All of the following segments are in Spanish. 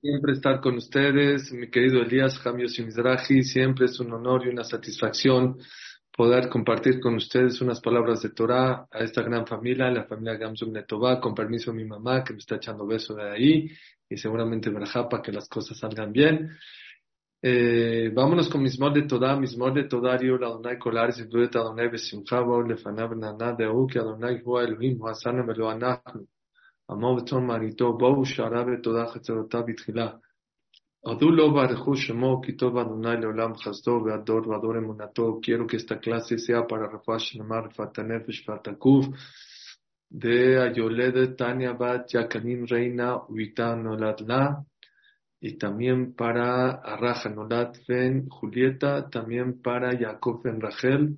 siempre estar con ustedes, mi querido Elías Jamio Simizrahi. Siempre es un honor y una satisfacción poder compartir con ustedes unas palabras de Torah a esta gran familia, la familia Gamsum Netová, con permiso de mi mamá que me está echando beso de ahí y seguramente Berajá para que las cosas salgan bien. Eh, vámonos con Mismor de Torah, Mismor de Torah, Rio, la Adonai Kolar, Zibduet Adonai Besimcha, Bor, Lefanav, Nana, Deu, que Adonai Hua Elohim, Hasana, Melo Anachnu. עמו ותום מעניתו, בואו שערה ותודה חצרותיו בתחילה. הודו לו וערכו שמו, כי טוב אדוני לעולם חסדו ועד דור ועד אמונתו. Quiero que esta clase sea para רפואה שלמה, רפואת הנפש והתקוף. de Tania Bat Yakanin Reina Uita Nolad La. Y también para Arraja Nolad Ben Julieta, también para Jacob Ben Rachel,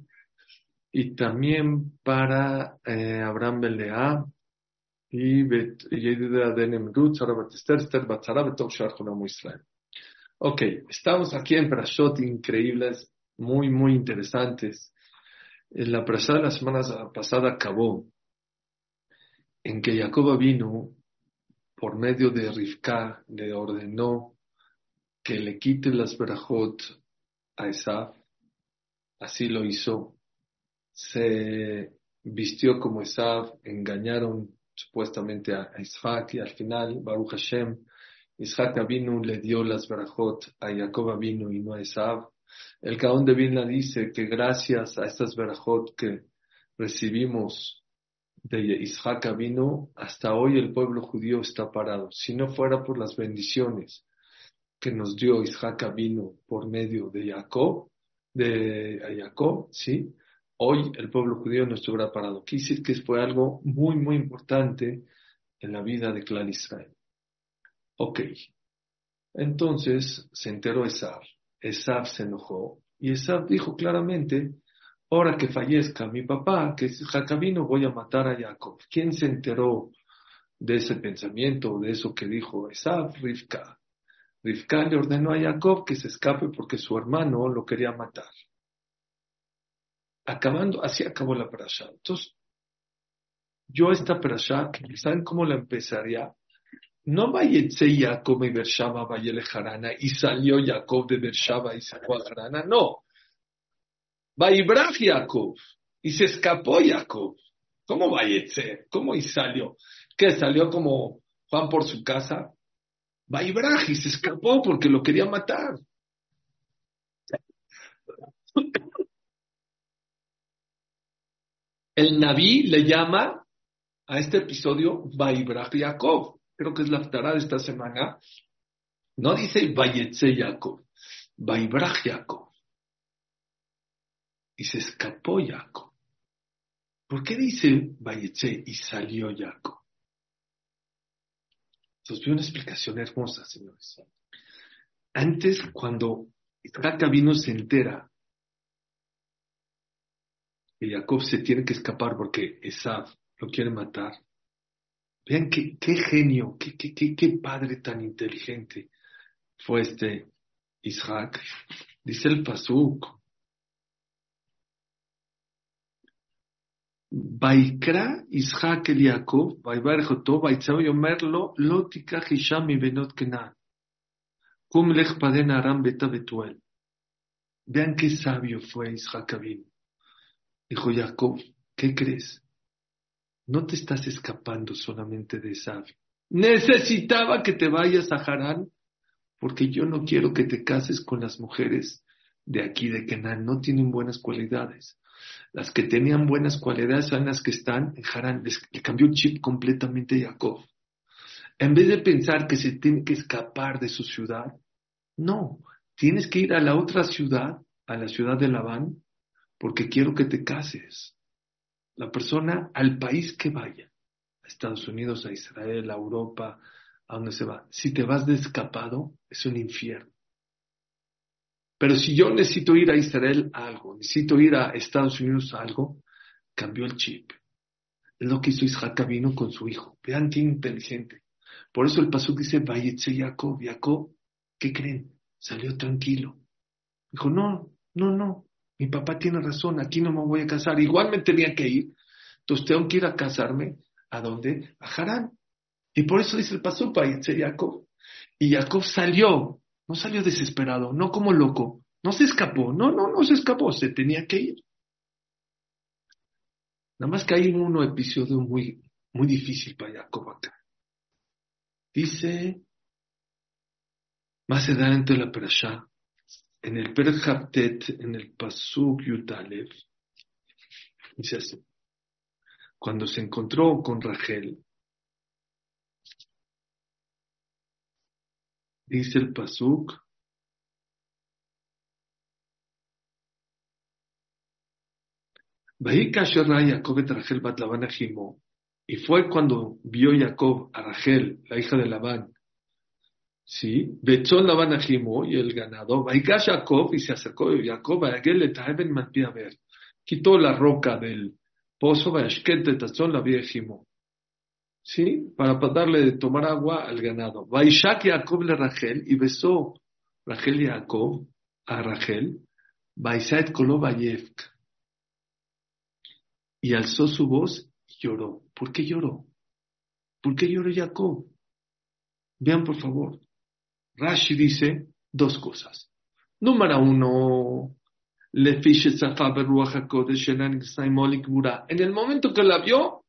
y también para eh, Abraham Ben Lea, y Ok, estamos aquí en Prashot increíbles, muy, muy interesantes. En la Prashá de la semana pasada acabó en que Jacob vino, por medio de Rivka, le ordenó que le quite las brajot a Esaf. Así lo hizo. Se vistió como Esaf, engañaron supuestamente a Isaac y al final, Baruch Hashem, Isaac Abinu le dio las barajot a Jacob Abinu y no a Esav. El Gaón de Vilna dice que gracias a estas barajot que recibimos de Isaac Abinu, hasta hoy el pueblo judío está parado. Si no fuera por las bendiciones que nos dio Isaac Abinu por medio de Jacob, de Jacob, ¿sí? Hoy el pueblo judío no estuviera parado. Quiere decir que fue algo muy, muy importante en la vida de Clan Israel. Ok. Entonces se enteró Esab. Esab se enojó y Esab dijo claramente, ahora que fallezca mi papá, que es Jacabino, voy a matar a Jacob. ¿Quién se enteró de ese pensamiento, de eso que dijo Esab? Rivka. Rivka le ordenó a Jacob que se escape porque su hermano lo quería matar acabando, así acabó la parasha. Entonces, yo esta parasha, ¿saben cómo la empezaría? No Vayetse Jacob y Bershaba Vayele Harana y salió Jacob de Bershaba y sacó a Harana, no. Vaibraj Jacob y se escapó Jacob. ¿Cómo Vayetse? ¿Cómo y salió? ¿Qué salió como Juan por su casa? Vaibraj y se escapó porque lo quería matar. El Naví le llama a este episodio Vaibrach Yaakov. Creo que es la aftará de esta semana. No dice Vayetze Yaakov, Vaibrach. Y se escapó Jacob. ¿Por qué dice Vayetze y salió Jacob? Entonces, vi una explicación hermosa, señores. Antes, cuando Isaac vino se entera y Jacob se tiene que escapar porque Esav lo quiere matar. Vean qué, qué genio, qué, qué, qué, padre tan inteligente fue este Isaac. Dice el Pasuk. Baikra Isaac el Jacob, Baibarjotó, Baitzao Yomerlo, Lotika Hisham y Benot Kenan. Kum lech paden aram beta betuel. Vean qué sabio fue Isaac Abin. Dijo Jacob, ¿qué crees? No te estás escapando solamente de Esab. Necesitaba que te vayas a Harán porque yo no quiero que te cases con las mujeres de aquí de Kenan. No tienen buenas cualidades. Las que tenían buenas cualidades son las que están en Harán. le cambió el chip completamente Jacob. En vez de pensar que se tiene que escapar de su ciudad, no, tienes que ir a la otra ciudad, a la ciudad de Labán, porque quiero que te cases. La persona al país que vaya, a Estados Unidos, a Israel, a Europa, a donde se va, si te vas de escapado, es un infierno. Pero si yo necesito ir a Israel a algo, necesito ir a Estados Unidos a algo, cambió el chip. Es lo que hizo Isaac vino con su hijo. Vean qué inteligente. Por eso el paso dice, Vayetze Jacob, Jacob, ¿qué creen? Salió tranquilo. Dijo, no, no, no, mi papá tiene razón, aquí no me voy a casar. Igual me tenía que ir. Entonces tengo que ir a casarme. ¿A dónde? A Harán. Y por eso dice el Pasupa, y Jacob. Y Jacob salió, no salió desesperado, no como loco, no se escapó, no, no, no se escapó, se tenía que ir. Nada más que hay un episodio muy, muy difícil para Jacob acá. Dice, más adelante en la Perashá, en el Perhaptet, en el Pasuk Yutalev, dice así, cuando se encontró con Rachel, dice el Pasuk, y fue cuando vio Jacob a Rachel, la hija de Labán, ¿sí? Labán a y el ganado, Vaigash Jacob y se acercó a Jacob a le a ver, quitó la roca del pozo, Vaishket de Tazón la vía Jimo, ¿sí? Para darle de tomar agua al ganado. Vaishak Jacob le Rachel y besó Rachel y Jacob a Rachel, Vaisait Kolobayevk y alzó su voz y lloró. ¿Por qué lloró? ¿Por qué lloró Jacob? Vean por favor. Rashi dice dos cosas. Número uno, en el momento que la vio,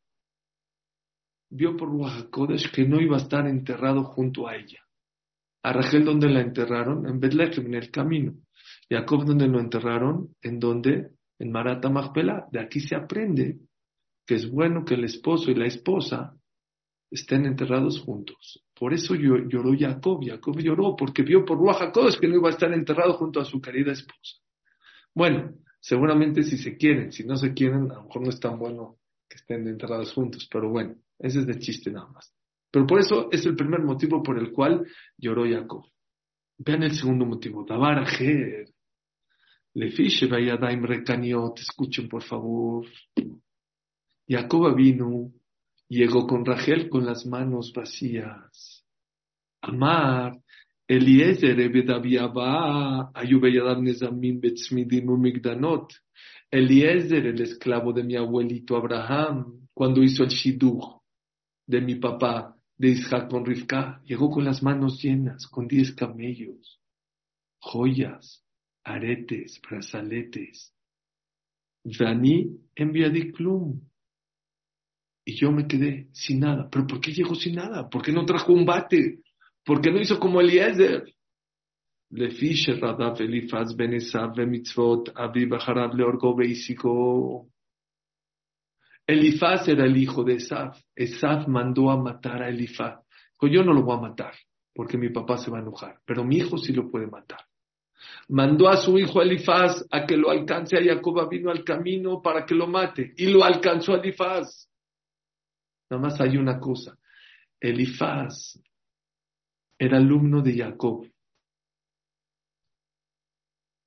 vio por Ruach que no iba a estar enterrado junto a ella. A Rachel, donde la enterraron? En Betlehem, en el camino. Jacob, donde lo enterraron? En donde en Marata. De aquí se aprende que es bueno que el esposo y la esposa estén enterrados juntos. Por eso lloró Jacob. Jacob lloró porque vio por Ruach que no iba a estar enterrado junto a su querida esposa. Bueno, seguramente si se quieren, si no se quieren, a lo mejor no es tan bueno que estén enterrados juntos, pero bueno, ese es de chiste nada más. Pero por eso es el primer motivo por el cual lloró Jacob. Vean el segundo motivo. Dabar le fiche vaya daim recaniot, escuchen por favor. Jacob vino, llegó con Rachel con las manos vacías. Amar, Eliezer. Eliezer, el esclavo de mi abuelito Abraham, cuando hizo el shiduch de mi papá, de Isaac con Rivka, llegó con las manos llenas, con diez camellos, joyas, aretes, brazaletes. Vani enviadiklum. Y yo me quedé sin nada. ¿Pero por qué llegó sin nada? ¿Por qué no trajo un bate? ¿Por qué no hizo como Eliezer? Fiche Radaf Elifaz ben Esav mitzvot Abi Bajarab Leorgo Beisiko. Elifaz era el hijo de Esav. Esav mandó a matar a Elifaz. Dijo, yo no lo voy a matar porque mi papá se va a enojar, pero mi hijo sí lo puede matar mandó a su hijo Elifaz a que lo alcance a Jacob vino al camino para que lo mate y lo alcanzó Elifaz. Nada más hay una cosa. Elifaz era alumno de Jacob.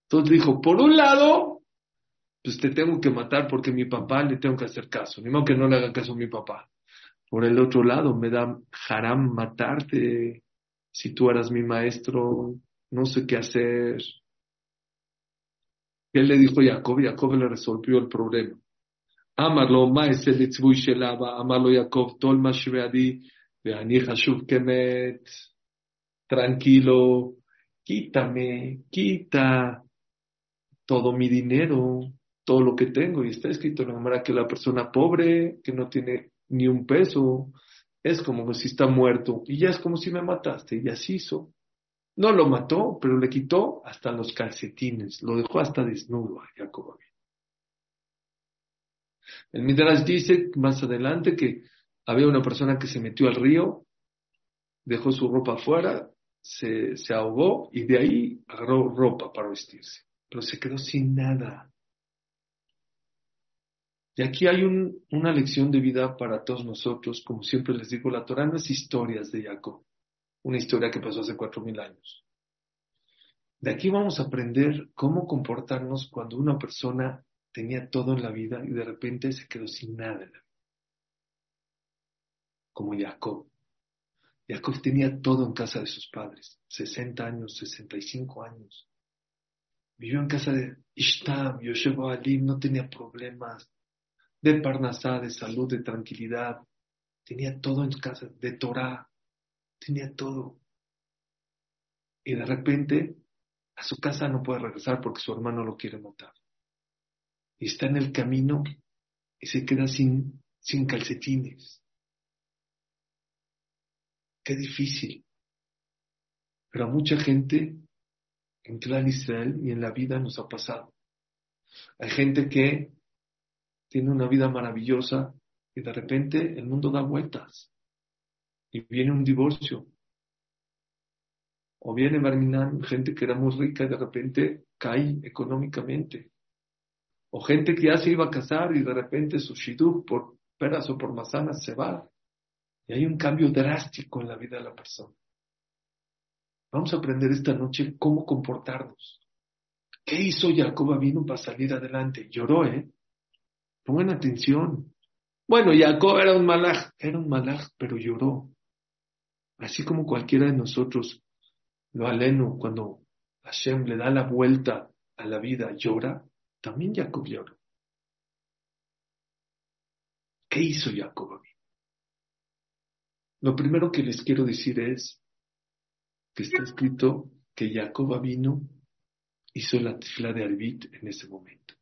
Entonces dijo, por un lado, pues te tengo que matar porque mi papá le tengo que hacer caso. Ni modo que no le haga caso a mi papá. Por el otro lado, me da haram matarte si tú eras mi maestro no sé qué hacer. ¿Qué le dijo Jacob? Jacob le resolvió el problema. Amarlo, maesel itzvui shelaba, amarlo Jacob, tol mashveadi, veani hashuv kemet, tranquilo, quítame, quita todo mi dinero, todo lo que tengo. Y está escrito en la que la persona pobre, que no tiene ni un peso, es como si está muerto. Y ya es como si me mataste. Y así hizo. No lo mató, pero le quitó hasta los calcetines, lo dejó hasta desnudo a Jacob. El Midrash dice más adelante que había una persona que se metió al río, dejó su ropa afuera, se, ahogó y de ahí agarró ropa para vestirse, pero se quedó sin nada. Y aquí hay una lección de vida para todos nosotros. Como siempre les digo, la Torah no es historias de Jacob una historia que pasó hace cuatro mil años. De aquí vamos a aprender cómo comportarnos cuando una persona tenía todo en la vida y de repente se quedó sin nada en la vida. Como Jacob. Jacob tenía todo en casa de sus padres, 60 años, 65 años. Vivió en casa de Ishtam, Yoshebo Alim, no tenía problemas de Parnasá, de salud, de tranquilidad. Tenía todo en casa, de Torah, tenía todo. y de repente a su casa no puede regresar porque su hermano lo quiere matar. Está en el camino y se queda sin, sin calcetines. Qué difícil. Pero a mucha gente en Clan Israel y en la vida nos ha pasado. Hay gente que tiene una vida maravillosa y de repente el mundo da vueltas y viene un divorcio. O viene Barminan, gente que era muy rica y de repente cae económicamente. O gente que ya se iba a casar y de repente su shiduk por peras o por manzanas se va. Y hay un cambio drástico en la vida de la persona. Vamos a aprender esta noche cómo comportarnos. ¿Qué hizo Jacob vino para salir adelante? Lloró, ¿eh? Pongan atención. Bueno, Jacob era un malaj, era un malaj, pero lloró. Así como cualquiera de nosotros, lo aleno, cuando Hashem le da la vuelta a la vida, llora, también Jacob lloró. ¿Qué hizo Jacob Lo primero que les quiero decir es que está escrito que Jacob vino hizo la tifla de Arbit en ese momento.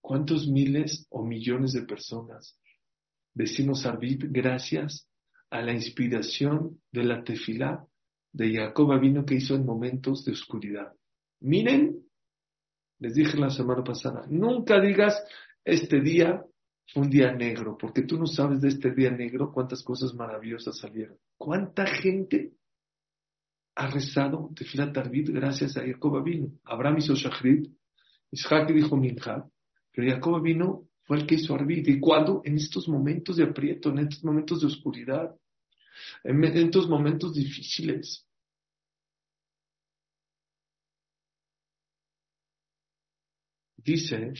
¿Cuántos miles o millones de personas decimos Arbit gracias a la inspiración de la tefilá de Jacob vino que hizo en momentos de oscuridad? Miren, les dije la semana pasada, nunca digas este día fue un día negro, porque tú no sabes de este día negro cuántas cosas maravillosas salieron. ¿Cuánta gente ha rezado Tefilat Arbit gracias a Jacob vino? Abraham hizo Shachrit, Isaac dijo Minja, pero Jacob vino fue el que hizo Arbit. ¿Y cuándo? En estos momentos de aprieto, en estos momentos de oscuridad, en estos momentos difíciles. Dice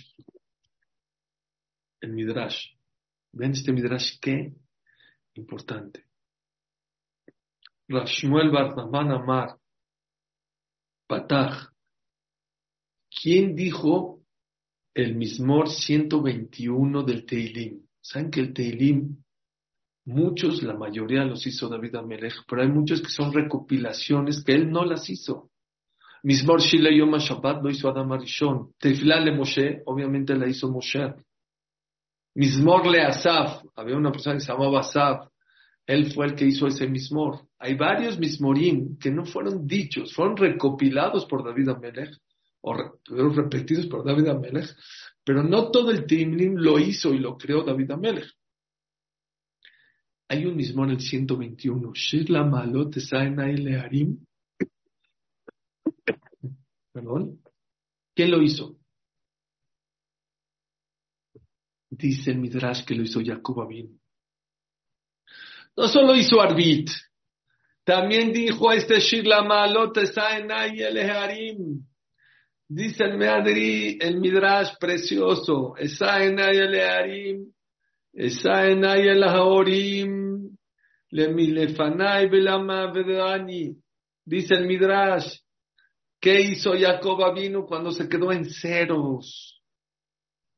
el Midrash. ¿Ven este Midrash qué? Importante. Rashmuel Barnaman Amar, Patach. ¿Quién dijo el Mismor 121 del Teilim? ¿Saben que el Teilim, muchos, la mayoría los hizo David Amelech, pero hay muchos que son recopilaciones que él no las hizo. Mismor Shile Yom Shabbat lo hizo Adam Arishon. Tefilá le Moshe, obviamente la hizo Moshe. Mismor le Asaf, había una persona que se llamaba Asaf, él fue el que hizo ese mismor. Hay varios mismorim que no fueron dichos, fueron recopilados por David Amelech, o fueron repetidos por David Amelech, pero no todo el Timlim lo hizo y lo creó David Amelech. Hay un mismor en el 121, Shir la malot leharim. Perdón. ¿Quién lo hizo? Dice el Midrash que lo hizo Jacob Abin. No solo hizo Arbit, también dijo este Shir la Malot el Harim. Dice el Meadri, el Midrash precioso, Esaenay el Harim, Esaenay el Haorim, Lemilefanay Belama Vedani. Dice el Midrash, ¿qué hizo Jacob vino cuando se quedó en ceros?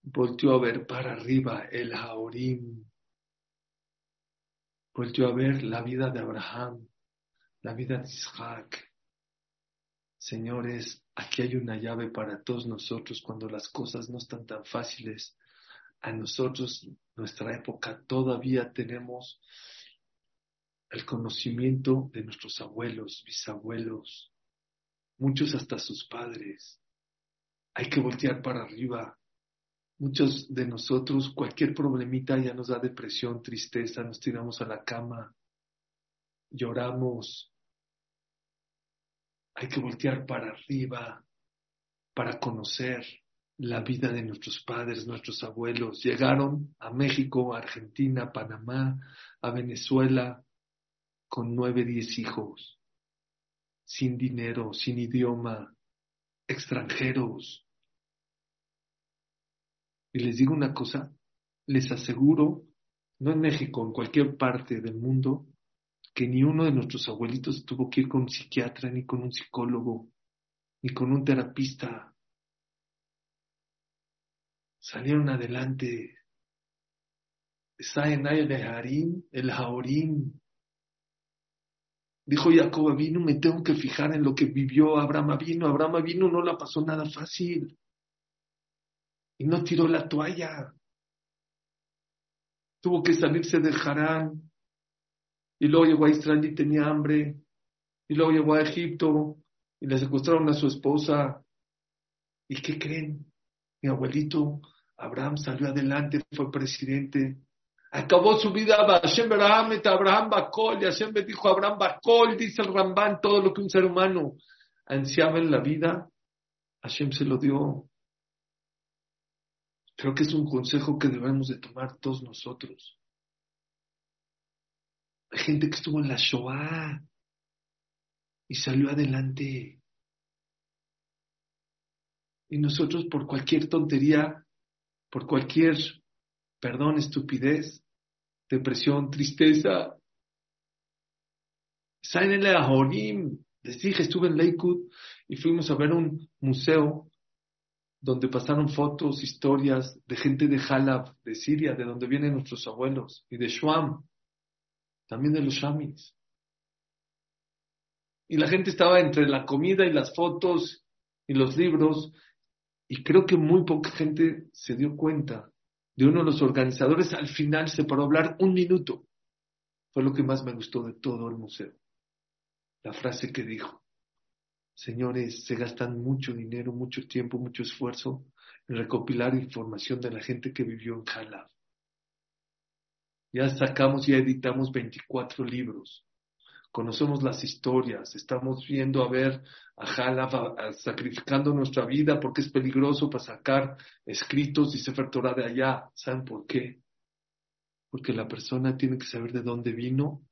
volteó a ver para arriba el Haorim, volteó a ver la vida de Abraham, la vida de Isaac. Señores, aquí hay una llave para todos nosotros cuando las cosas no están tan fáciles. A nosotros, nuestra época, todavía tenemos el conocimiento de nuestros abuelos, bisabuelos, muchos hasta sus padres. Hay que voltear para arriba. Muchos de nosotros, cualquier problemita ya nos da depresión, tristeza, nos tiramos a la cama, lloramos. Hay que voltear para arriba para conocer la vida de nuestros padres, nuestros abuelos. Llegaron a México, a Argentina, a Panamá, a Venezuela, con nueve, diez hijos, sin dinero, sin idioma, extranjeros, y les digo una cosa, les aseguro, no en México, en cualquier parte del mundo, que ni uno de nuestros abuelitos tuvo que ir con un psiquiatra, ni con un psicólogo, ni con un terapista. Salieron adelante. el Harim, el Jaorim. Dijo Jacob vino, me tengo que fijar en lo que vivió Abraham vino. Abraham vino, no la pasó nada fácil. Y no tiró la toalla. Tuvo que salirse de Harán. Y luego llegó a Israel y tenía hambre. Y luego llegó a Egipto y le secuestraron a su esposa. ¿Y qué creen? Mi abuelito Abraham salió adelante, fue presidente. Acabó su vida Hashem Abraham, Abraham Bakol, y Hashem dijo Abraham Bakol, dice el Ramban, todo lo que un ser humano ansiaba en la vida, Hashem se lo dio. Creo que es un consejo que debemos de tomar todos nosotros. Hay gente que estuvo en la Shoah y salió adelante. Y nosotros por cualquier tontería, por cualquier, perdón, estupidez, depresión, tristeza, salen en la Horim. Les dije, estuve en Lakewood y fuimos a ver un museo donde pasaron fotos, historias de gente de Halab, de Siria, de donde vienen nuestros abuelos, y de Shuam, también de los Shamis. Y la gente estaba entre la comida y las fotos y los libros, y creo que muy poca gente se dio cuenta de uno de los organizadores, al final se paró a hablar un minuto. Fue lo que más me gustó de todo el museo. La frase que dijo, señores, se gastan mucho dinero, mucho tiempo, mucho esfuerzo en recopilar información de la gente que vivió en Jalab. Ya sacamos y editamos 24 libros conocemos las historias, estamos viendo a ver a Jalab sacrificando nuestra vida porque es peligroso para sacar escritos y Sefer Torah de allá. ¿Saben por qué? Porque la persona tiene que saber de dónde vino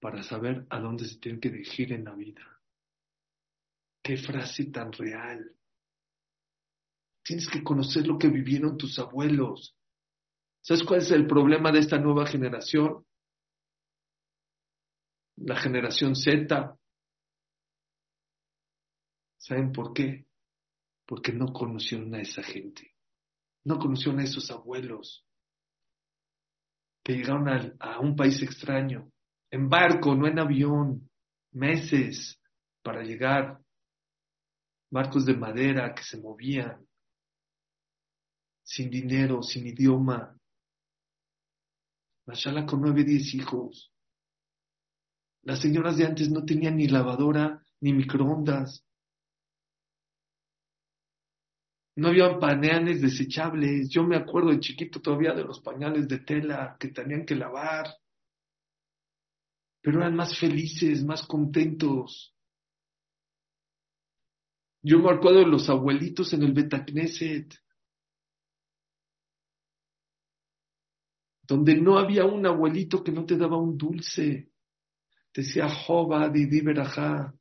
para saber a dónde se tiene que dirigir en la vida. Qué frase tan real. Tienes que conocer lo que vivieron tus abuelos. ¿Sabes cuál es el problema de esta nueva generación? La generación Z. ¿Saben por qué? Porque no conocieron a esa gente. No conocieron a esos abuelos que llegaron a, a un país extraño, en barco, no en avión, meses para llegar, barcos de madera que se movían, sin dinero, sin idioma. Mashallah con nueve, diez hijos. Las señoras de antes no tenían ni lavadora ni microondas. No había pañales desechables. Yo me acuerdo de chiquito todavía de los pañales de tela que tenían que lavar. Pero eran más felices, más contentos. Yo me acuerdo de los abuelitos en el Betacneset, donde no había un abuelito que no te daba un dulce decía Jova Didi Berajá,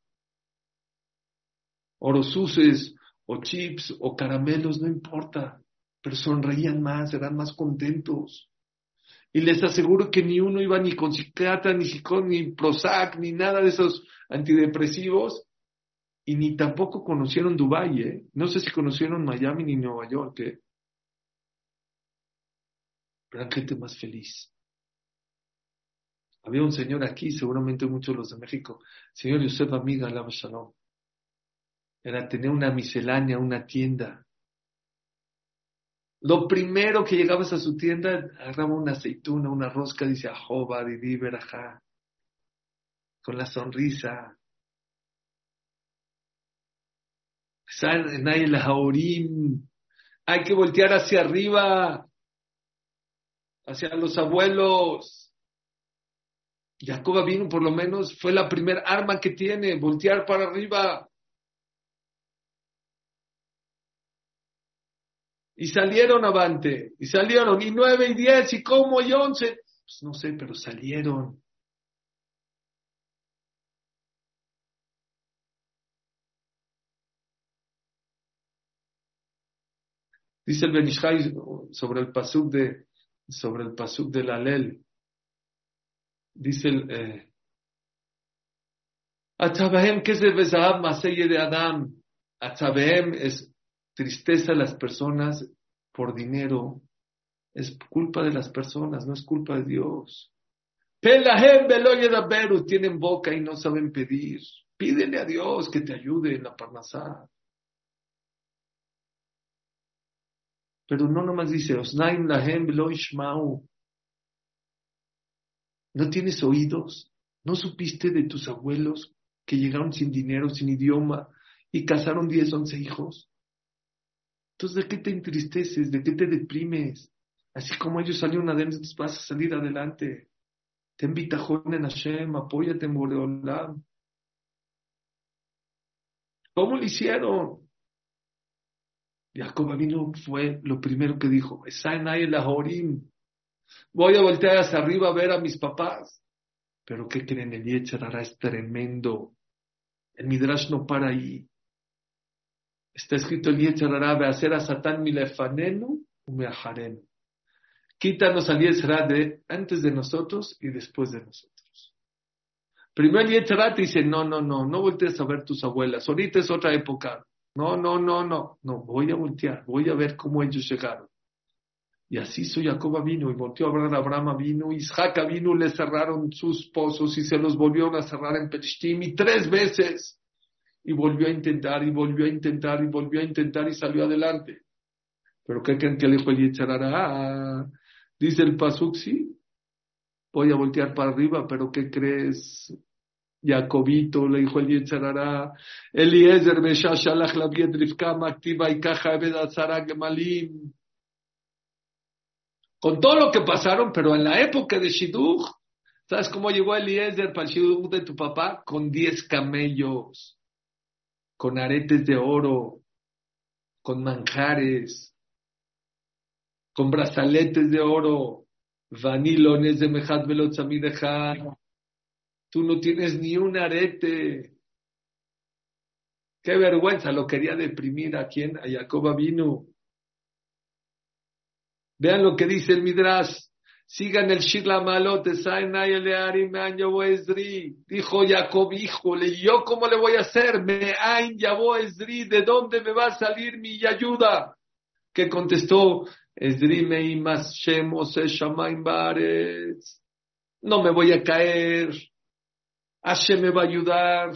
orosuces o chips o caramelos, no importa, pero sonreían más, eran más contentos. Y les aseguro que ni uno iba ni con psiquiatra, ni psicón, ni Prozac, ni nada de esos antidepresivos, y ni tampoco conocieron Dubái, ¿eh? No sé si conocieron Miami ni Nueva York, ¿eh? Pero eran gente más feliz. Había un señor aquí, seguramente muchos los de México, señor Yosef Amiga, Alaba Shalom. Era tener una miscelánea, una tienda. Lo primero que llegabas a su tienda, agarraba una aceituna, una rosca, dice Ahoba, Didi, Berajá, con la sonrisa. Hay que voltear hacia arriba, hacia los abuelos. Jacob vino por lo menos fue la primer arma que tiene, voltear para arriba. Y salieron avante, y salieron, y nueve, y diez, y como, y once. Pues no sé, pero salieron. Dice el Benishai sobre el pasuk de, sobre el pasuk del Alel. Dice el... Eh, de Adam. Atabahem es tristeza a las personas por dinero. Es culpa de las personas, no es culpa de Dios. Pelahem Beloyedaberu, tienen boca y no saben pedir. Pídele a Dios que te ayude en la parnasá. Pero no nomás dice, Osnaim Lahem Beloishmau. ¿No tienes oídos? ¿No supiste de tus abuelos que llegaron sin dinero, sin idioma y casaron 10, 11 hijos? Entonces, ¿de qué te entristeces? ¿De qué te deprimes? Así como ellos salieron adelante, vas a salir adelante. Ten bitajón en Hashem, apóyate en Boreolam. ¿Cómo lo hicieron? Jacob vino fue lo primero que dijo, voy a voltear hacia arriba a ver a mis papás. Pero ¿qué creen? El Yetzerara es tremendo. El Midrash no para ahí. Está escrito el Yetzerara, ve hacer a Satán milefanenu umeajarenu. Quítanos al Yetzerara de antes de nosotros y después de nosotros. Primero el Yetzerara te dice, no, no, no, no voltees a ver tus abuelas. Ahorita es otra época. No, no, no, no, no, voy a voltear, voy a ver cómo ellos llegaron. Y así hizo Jacob vino y volteó a a Abraham vino, Isaac vino, le cerraron sus pozos y se los volvieron a cerrar en Perishtim y tres veces. Y volvió a intentar y volvió a intentar y volvió a intentar y salió adelante. Pero ¿qué creen que le dijo el Ah, dice el Pasuk, sí, voy a voltear para arriba, pero ¿qué crees? Jacobito, le dijo el Yetzarara, Eliezer, Meshashalach, la Rivka, Maktiva y Caja, Ebedazara, Gemalim. Con todo lo que pasaron, pero en la época de Shidduch, ¿sabes cómo llegó Eliezer para el Shidduch de tu papá? Con diez camellos, con aretes de oro, con manjares, con brazaletes de oro, vanilones de Mejat Velotzamidejá Tú no tienes ni un arete. Qué vergüenza, lo quería deprimir a quien, a Jacob vino. Vean lo que dice el Midrash. Sigan el Shirla Malote, Dijo Jacob, híjole, ¿yo cómo le voy a hacer? Me ain Esdri, ¿de dónde me va a salir mi ayuda? Que contestó, Esdri me No me voy a caer. Hashem me va a ayudar.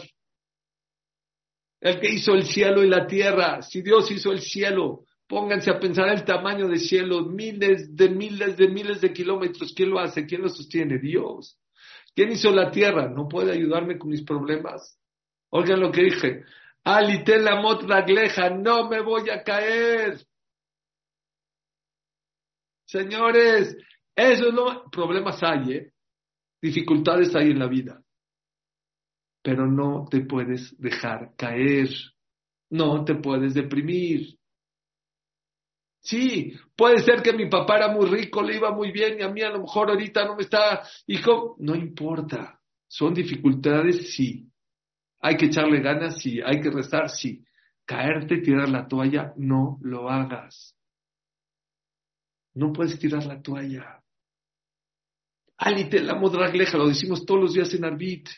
El que hizo el cielo y la tierra, si Dios hizo el cielo, pónganse a pensar el tamaño del cielo, miles de miles de miles de kilómetros. ¿Quién lo hace? ¿Quién lo sostiene? Dios. ¿Quién hizo la tierra? ¿No puede ayudarme con mis problemas? Oigan lo que dije. la mot ragleja, no me voy a caer. Señores, eso es problemas hay, ¿eh? dificultades hay en la vida pero no te puedes dejar caer, no te puedes deprimir. Sí, puede ser que mi papá era muy rico, le iba muy bien y a mí a lo mejor ahorita no me está, hijo, no importa, son dificultades, sí. Hay que echarle ganas, sí. Hay que rezar, sí. Caerte, tirar la toalla, no lo hagas. No puedes tirar la toalla. Alite la modragleja, lo decimos todos los días en Arbit.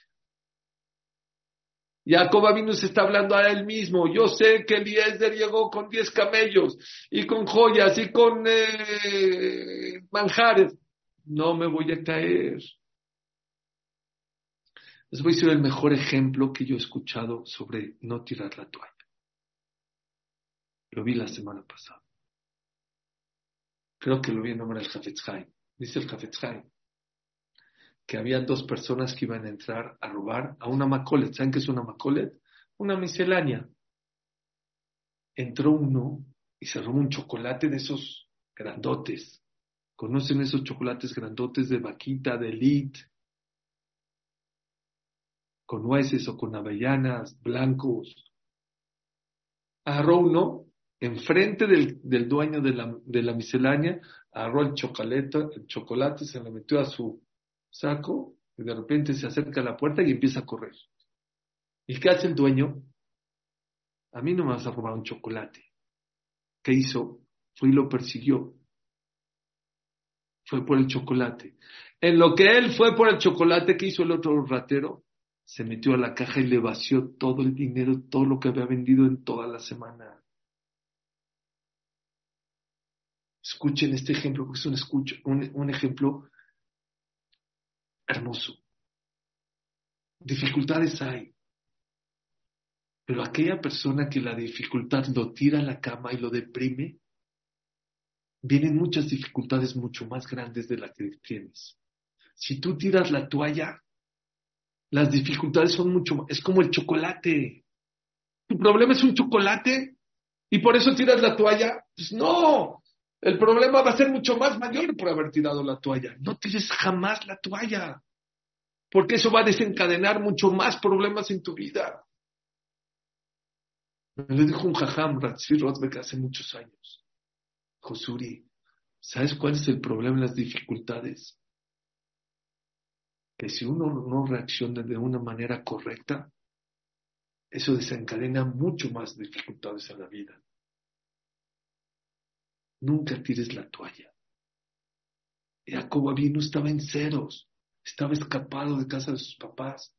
Jacob vino se está hablando a él mismo. Yo sé que Eliezer llegó con diez camellos y con joyas y con eh, manjares. No me voy a caer. Les voy a decir el mejor ejemplo que yo he escuchado sobre no tirar la toalla. Lo vi la semana pasada. Creo que lo vi en nombre del Jafetz Dice el Jafetz que había dos personas que iban a entrar a robar a una macolet. ¿Saben qué es una macolet? Una miscelánea. Entró uno y se robó un chocolate de esos grandotes. ¿Conocen esos chocolates grandotes de vaquita, de elite? Con nueces o con avellanas, blancos. Agarró uno enfrente del, del dueño de la, de la miscelánea, agarró el chocolate, el chocolate, se lo metió a su saco y de repente se acerca a la puerta y empieza a correr. ¿Y qué hace el dueño? A mí no me vas a robar un chocolate. ¿Qué hizo? Fue y lo persiguió. Fue por el chocolate. En lo que él fue por el chocolate, ¿qué hizo el otro ratero? Se metió a la caja y le vació todo el dinero, todo lo que había vendido en toda la semana. Escuchen este ejemplo, porque es un, escucho, un ejemplo hermoso. Dificultades hay. Pero aquella persona que la dificultad lo tira a la cama y lo deprime, vienen muchas dificultades mucho más grandes de las que tienes. Si tú tiras la toalla, las dificultades son mucho más, es como el chocolate. Tu problema es un chocolate y por eso tiras la toalla. Pues no, el problema va a ser mucho más mayor por haber tirado la toalla. No tires jamás la toalla, porque eso va a desencadenar mucho más problemas en tu vida. Me lo dijo un jajam, Ratzir Rothbeck, hace muchos años. Josuri, ¿sabes cuál es el problema en las dificultades? Que si uno no reacciona de una manera correcta, eso desencadena mucho más dificultades en la vida. Nunca tires la toalla. Jacob no estaba en ceros, estaba escapado de casa de sus papás.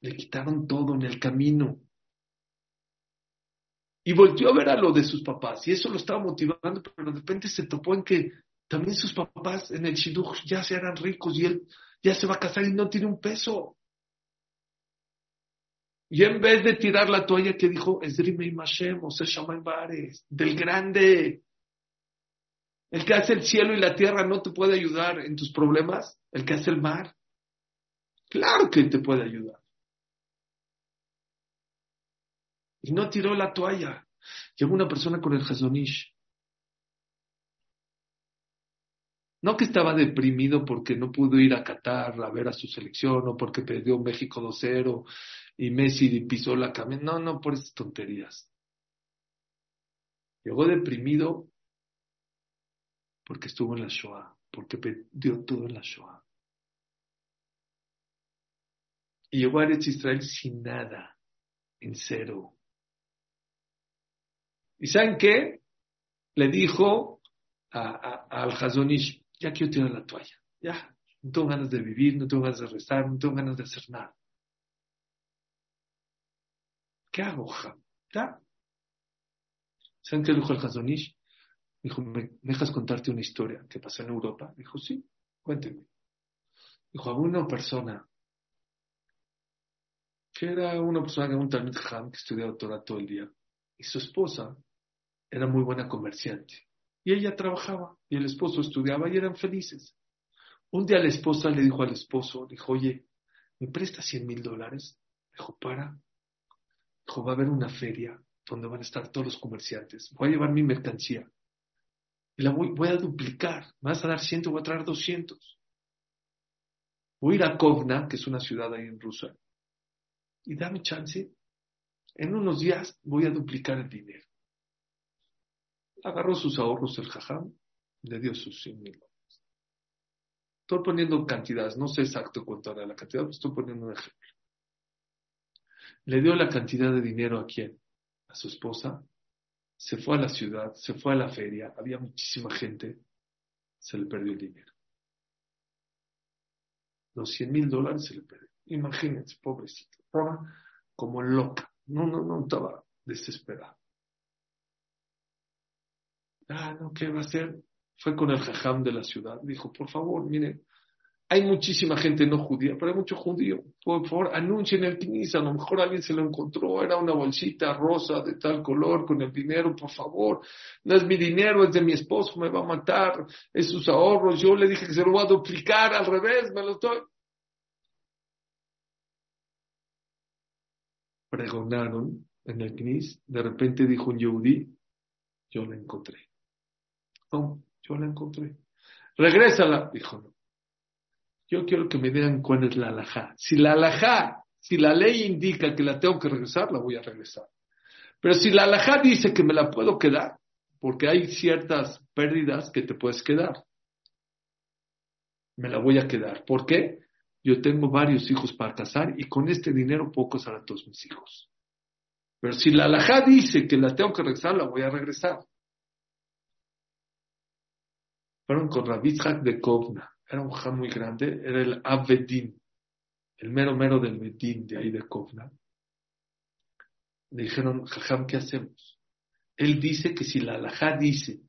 Le quitaron todo en el camino. Y volvió a ver a lo de sus papás, y eso lo estaba motivando, pero de repente se topó en que también sus papás en el Shidduch ya se eran ricos y él ya se va a casar y no tiene un peso. Y en vez de tirar la toalla que dijo, Esrime y Mashem, o Bares, del grande, el que hace el cielo y la tierra no te puede ayudar en tus problemas, el que hace el mar. Claro que te puede ayudar. Y no tiró la toalla. Llegó una persona con el Hazonish. No que estaba deprimido porque no pudo ir a Qatar a ver a su selección o porque perdió México 2-0 y Messi pisó la camioneta. No, no, por esas tonterías. Llegó deprimido porque estuvo en la Shoah, porque perdió todo en la Shoah. Y llegó a Eretz Israel sin nada, en cero. ¿Y saben qué? Le dijo al Hazonish, ya quiero tirar la toalla, ya, no tengo ganas de vivir, no tengo ganas de rezar, no tengo ganas de hacer nada. ¿Qué hago, ¿Ya? ¿Saben qué dijo el Hazonish? Dijo, ¿me dejas contarte una historia que pasó en Europa? Dijo, sí, cuénteme. Dijo, había una persona que era una persona que un Talmud Ham que estudiaba Torah todo el día. Y su esposa era muy buena comerciante. Y ella trabajaba y el esposo estudiaba y eran felices. Un día la esposa le dijo al esposo, dijo, oye, ¿me prestas 100 mil dólares? Dijo, para. Dijo, va a haber una feria donde van a estar todos los comerciantes. Voy a llevar mi mercancía. Y la voy, a duplicar. Me vas a dar 100, voy a traer 200. Voy a ir a Kovna, que es una ciudad ahí en Rusia. Y dame chance. En unos días voy a duplicar el dinero. Agarró sus ahorros el jajam, le dio sus 100 mil dólares. Estoy poniendo cantidades, no sé exacto cuánto era la cantidad, pero estoy poniendo un ejemplo. Le dio la cantidad de dinero a quién? A su esposa. Se fue a la ciudad, se fue a la feria, había muchísima gente, se le perdió el dinero. Los 100 mil dólares se le perdió. Imagínense, pobrecito. Estaba como loca. No, no, no, estaba desesperado. Ah, no, ¿qué va a hacer? Fue con el jajam de la ciudad. Dijo, por favor, miren, hay muchísima gente no judía, pero hay mucho judío. Por favor, anuncien el Knis. A lo mejor alguien se lo encontró. Era una bolsita rosa de tal color con el dinero. Por favor, no es mi dinero, es de mi esposo. Me va a matar. Es sus ahorros. Yo le dije que se lo voy a duplicar. Al revés, me lo estoy. Pregonaron en el Knis. De repente dijo un Yehudi: Yo la encontré. No, yo la encontré. Regrésala. Dijo, no. Yo quiero que me digan cuál es la alajá. Si la alajá, si la ley indica que la tengo que regresar, la voy a regresar. Pero si la alajá dice que me la puedo quedar, porque hay ciertas pérdidas que te puedes quedar, me la voy a quedar. ¿Por qué? Yo tengo varios hijos para casar y con este dinero puedo casar a todos mis hijos. Pero si la alajá dice que la tengo que regresar, la voy a regresar fueron con Rabitzhak de Kovna. Era un jam muy grande, era el Abedin, el mero mero del Medin de ahí de Kovna. Le dijeron, Jajam, ¿qué hacemos? Él dice que si la alajá dice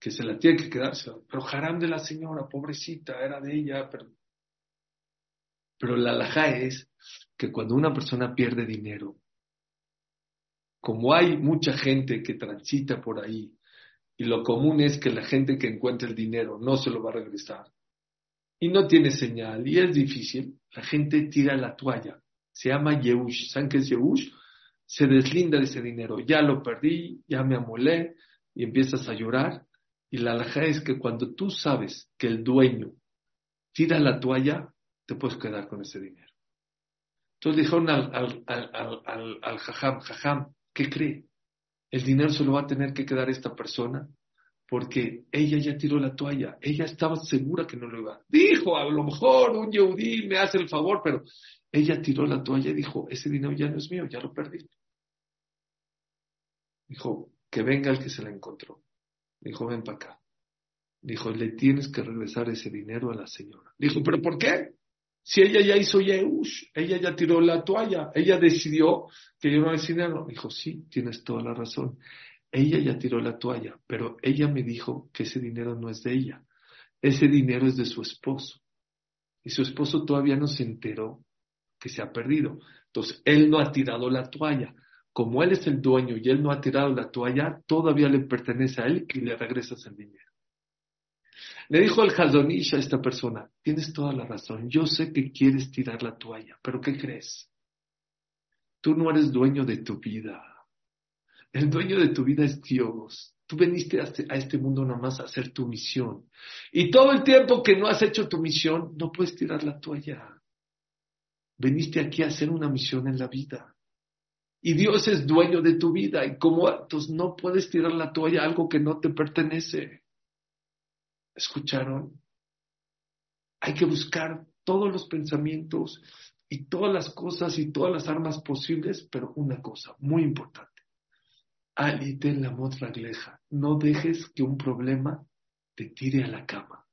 que se la tiene que quedarse, pero Haram de la señora, pobrecita, era de ella, pero Pero la alhaja es que cuando una persona pierde dinero, como hay mucha gente que transita por ahí, y lo común es que la gente que encuentra el dinero no se lo va a regresar, y no tiene señal, y es difícil, la gente tira la toalla. Se llama Yehush. ¿Saben qué es Yehush? Se deslinda de ese dinero. Ya lo perdí, ya me amolé, y empiezas a llorar. Y la alhaja es que cuando tú sabes que el dueño tira la toalla, te puedes quedar con ese dinero. Entonces dijeron al, al, al, al, jajam, jajam, ¿qué cree? El dinero se lo va a tener que quedar esta persona porque ella ya tiró la toalla, ella estaba segura que no lo iba. Dijo, a lo mejor un yehudí me hace el favor, pero ella tiró la toalla y dijo, ese dinero ya no es mío, ya lo perdí. Dijo, que venga el que se la encontró. Dijo, ven para acá. Dijo, le tienes que regresar ese dinero a la señora. Dijo, ¿pero por qué? Si ella ya hizo Yehush, ella ya tiró la toalla, ella decidió que yo no es dinero. Dijo, sí, tienes toda la razón. Ella ya tiró la toalla, pero ella me dijo que ese dinero no es de ella. Ese dinero es de su esposo. Y su esposo todavía no se enteró que se ha perdido. Entonces, él no ha tirado la toalla. Como él es el dueño y él no ha tirado la toalla, todavía le pertenece a él y le regresas el dinero. Le dijo el Jaldonish a esta persona, tienes toda la razón, yo sé que quieres tirar la toalla, pero ¿qué crees? Tú no eres dueño de tu vida. El dueño de tu vida es Dios. Tú viniste este, a este mundo nomás a hacer tu misión. Y todo el tiempo que no has hecho tu misión, no puedes tirar la toalla. Veniste aquí a hacer una misión en la vida. Y Dios es dueño de tu vida. Y como entonces no puedes tirar la toalla a algo que no te pertenece. ¿Escucharon? Hay que buscar todos los pensamientos y todas las cosas y todas las armas posibles, pero una cosa muy importante Alite la ragleja. No dejes que un problema te tire a la cama.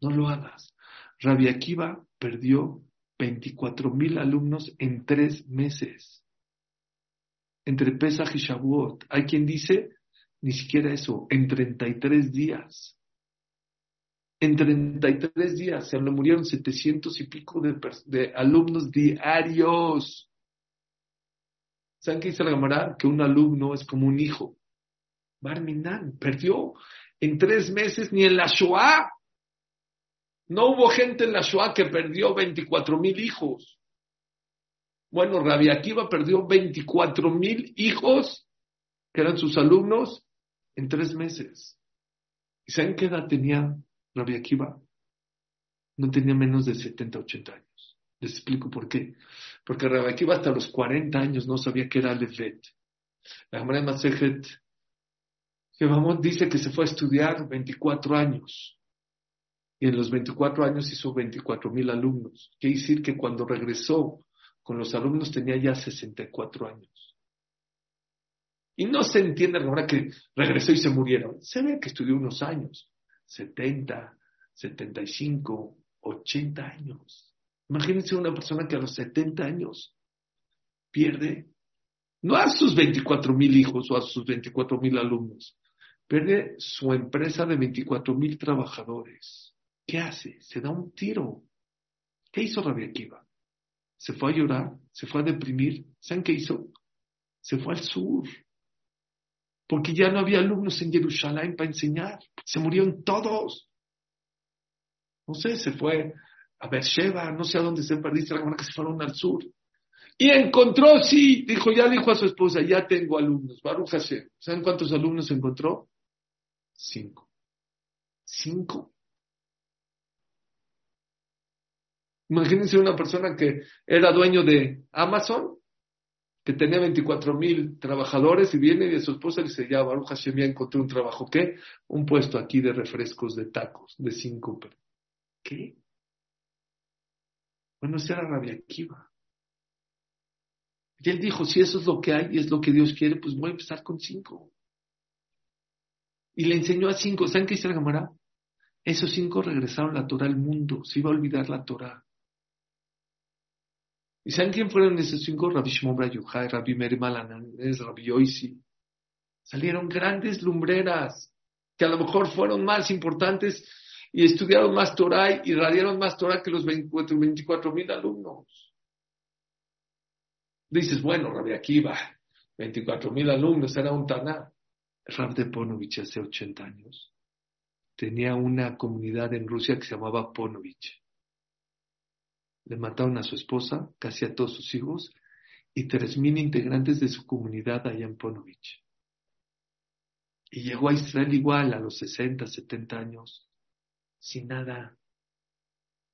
No lo hagas. Rabbi Akiva perdió 24 mil alumnos en tres meses. Entre Pesach y Shavuot. Hay quien dice, ni siquiera eso, en 33 días. En 33 días se le murieron 700 y pico de, alumnos diarios. ¿Saben qué dice la Gemara? Que un alumno es como un hijo. Barminan perdió en tres meses ni en la Shoah. No hubo gente en la Shoah que perdió 24 mil hijos. Bueno, Rabbi Akiva perdió 24 mil hijos, que eran sus alumnos, en tres meses. ¿Y saben qué edad tenía Rabbi Akiva? No tenía menos de 70, 80 años. Les explico por qué. Porque Akiva hasta los 40 años no sabía qué era Levet. La Gemara Masejet, que dice que se fue a estudiar 24 años. Y en los 24 años hizo 24 mil alumnos. Quiere decir que cuando regresó con los alumnos tenía ya 64 años. Y no se entiende ahora que regresó y se murieron. Se ve que estudió unos años, 70, 75, 80 años. Imagínense una persona que a los 70 años pierde, no a sus 24 mil hijos o a sus 24 mil alumnos, pierde su empresa de 24 mil trabajadores. ¿Qué hace? Se da un tiro. ¿Qué hizo Rabia Akiva? Se fue a llorar, se fue a deprimir. ¿Saben qué hizo? Se fue al sur. Porque ya no había alumnos en Jerusalén para enseñar. Se murieron todos. No sé, se fue a Beersheba, no sé a dónde se perdiste, la que se fueron al sur. Y encontró, sí, dijo, ya dijo a su esposa, ya tengo alumnos, Baruch. ¿Saben cuántos alumnos encontró? Cinco. Cinco. Imagínense una persona que era dueño de Amazon, que tenía 24 mil trabajadores y viene y de su esposa le dice, ya Baruch Hashem ya encontré un trabajo, ¿qué? Un puesto aquí de refrescos de tacos, de cinco. ¿Qué? Bueno, esa era Rabia Akiva. Y él dijo, si eso es lo que hay y es lo que Dios quiere, pues voy a empezar con cinco. Y le enseñó a cinco. ¿Saben qué dice la? Esos cinco regresaron la Torah al mundo. Se iba a olvidar la Torah. ¿Y saben quién fueron esos cinco? Rabbi Shimon Bar Rabbi Meir Rabbi Yoisi. Salieron grandes lumbreras que a lo mejor fueron más importantes y estudiaron más Torah y radiaron más Torah que los 24 mil alumnos. Dices, bueno, Rabbi Akiva, 24 mil alumnos, era un taná. Rab de Ponovich hace 80 años tenía una comunidad en Rusia que se llamaba Ponovich. Le mataron a su esposa, casi a todos sus hijos, y 3.000 integrantes de su comunidad allá en Ponovich. Y llegó a Israel igual a los 60, 70 años, sin nada,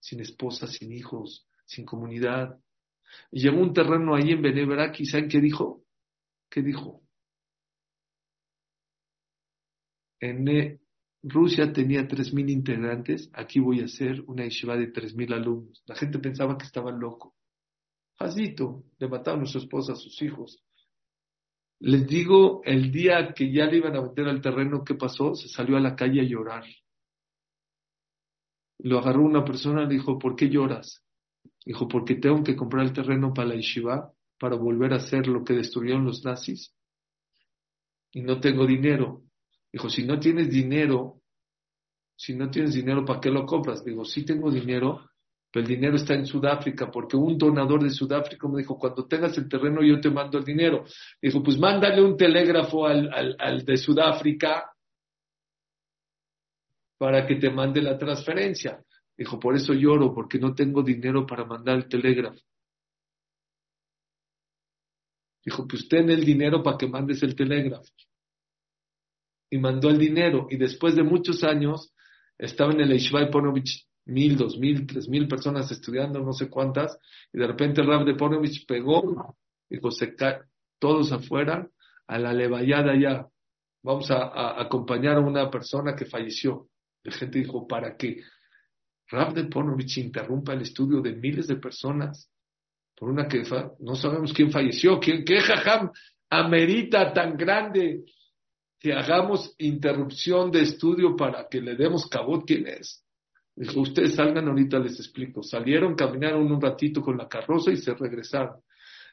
sin esposa, sin hijos, sin comunidad. Y llegó un terreno ahí en Beneverak y ¿saben qué dijo? ¿Qué dijo? En e, Rusia tenía 3.000 integrantes, aquí voy a hacer una yeshiva de 3.000 alumnos. La gente pensaba que estaba loco. Jazito, le mataron a su esposa, a sus hijos. Les digo, el día que ya le iban a meter al terreno, ¿qué pasó? Se salió a la calle a llorar. Lo agarró una persona le dijo, ¿por qué lloras? Dijo, porque tengo que comprar el terreno para la yeshiva, para volver a hacer lo que destruyeron los nazis. Y no tengo dinero. Dijo, si no tienes dinero, si no tienes dinero, ¿para qué lo compras? Digo, sí tengo dinero, pero el dinero está en Sudáfrica, porque un donador de Sudáfrica me dijo, cuando tengas el terreno yo te mando el dinero. Dijo, pues mándale un telégrafo al, al, de Sudáfrica para que te mande la transferencia. Dijo, por eso lloro, porque no tengo dinero para mandar el telégrafo. Dijo, pues ten el dinero para que mandes el telégrafo y mandó el dinero. Y después de muchos años, estaba en el Yeshiva Ponovich mil, dos mil, tres mil personas estudiando, no sé cuántas, y de repente el Rab de Ponovich pegó, dijo, se cae, todos afuera, a la levallada ya. Vamos a, acompañar a una persona que falleció. La gente dijo, ¿para qué? Rab de Ponovich interrumpa el estudio de miles de personas por una que no sabemos quién falleció, quién, qué jajam amerita tan grande que hagamos interrupción de estudio para que le demos cabot quién es. Dijo, ustedes salgan ahorita, les explico. Salieron, caminaron un ratito con la carroza y se regresaron.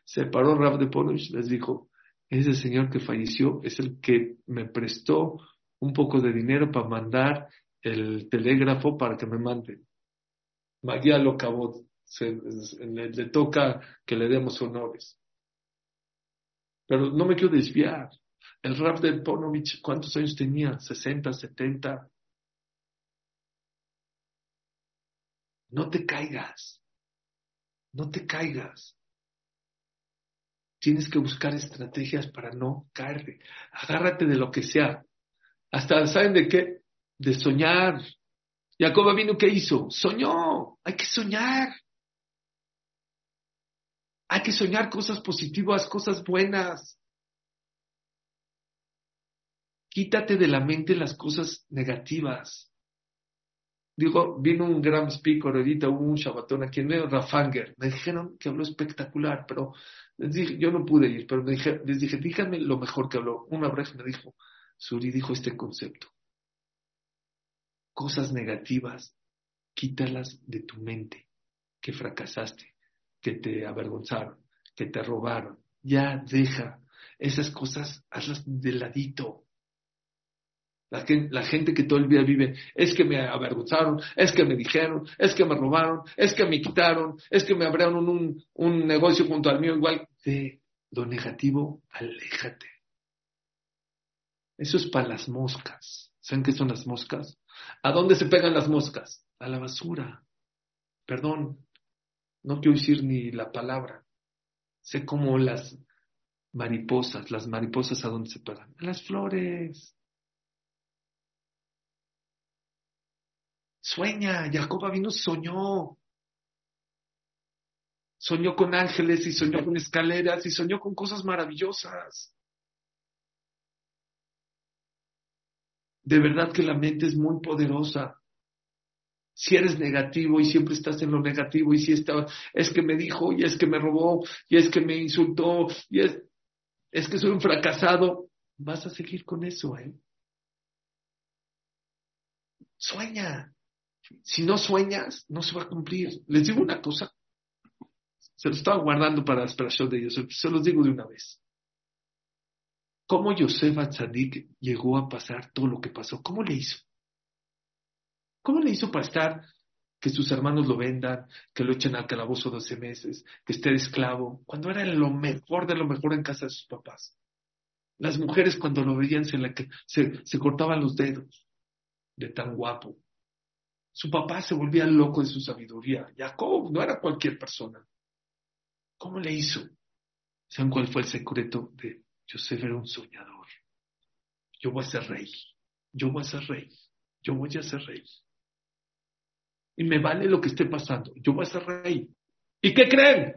Se paró Rav de Polish, les dijo, ese señor que falleció es el que me prestó un poco de dinero para mandar el telégrafo para que me manden. Magia lo cabot, le toca que le demos honores. Pero no me quiero desviar. El rap de Ponovich, ¿cuántos años tenía? ¿60, 70? No te caigas. No te caigas. Tienes que buscar estrategias para no caerte. Agárrate de lo que sea. Hasta, ¿saben de qué? De soñar. Jacob vino, ¿qué hizo? Soñó. Hay que soñar. Hay que soñar cosas positivas, cosas buenas. Quítate de la mente las cosas negativas. Digo, vino un gran speaker ahorita, hubo un Shabbatón aquí en medio, Rafanger. Me dijeron que habló espectacular, pero les dije, yo no pude ir, pero les dije, díganme lo mejor que habló. Una vez me dijo, Suri dijo este concepto. Cosas negativas, quítalas de tu mente, que fracasaste, que te avergonzaron, que te robaron. Ya deja esas cosas, hazlas de ladito. La gente, que todo el día vive, es que me avergonzaron, es que me dijeron, es que me robaron, es que me quitaron, es que me abrieron un, un negocio junto al mío igual. De lo negativo, aléjate. Eso es para las moscas. ¿Saben qué son las moscas? ¿A dónde se pegan las moscas? A la basura. Perdón, no quiero decir ni la palabra. Sé como las mariposas, las mariposas a dónde se pegan. A las flores. Sueña, Jacob vino, soñó. Soñó con ángeles y soñó con escaleras y soñó con cosas maravillosas. De verdad que la mente es muy poderosa. Si eres negativo y siempre estás en lo negativo y si está, es que me dijo y es que me robó y es que me insultó y es, es que soy un fracasado, vas a seguir con eso, ¿eh? Sueña. Si no sueñas, no se va a cumplir. Les digo una cosa. Se lo estaba guardando para la esperación de ellos. Se los digo de una vez. ¿Cómo Yosef Atzadik llegó a pasar todo lo que pasó? ¿Cómo le hizo? ¿Cómo le hizo para estar que sus hermanos lo vendan, que lo echen al calabozo 12 meses, que esté esclavo, cuando era lo mejor de lo mejor en casa de sus papás? Las mujeres cuando lo veían se, se, se cortaban los dedos de tan guapo. Su papá se volvía loco de su sabiduría. Jacob no era cualquier persona. ¿Cómo le hizo? ¿Saben cuál fue el secreto de Joseph? Era un soñador. Yo voy a ser rey. Yo voy a ser rey. Yo voy a ser rey. Y me vale lo que esté pasando. Yo voy a ser rey. ¿Y qué creen?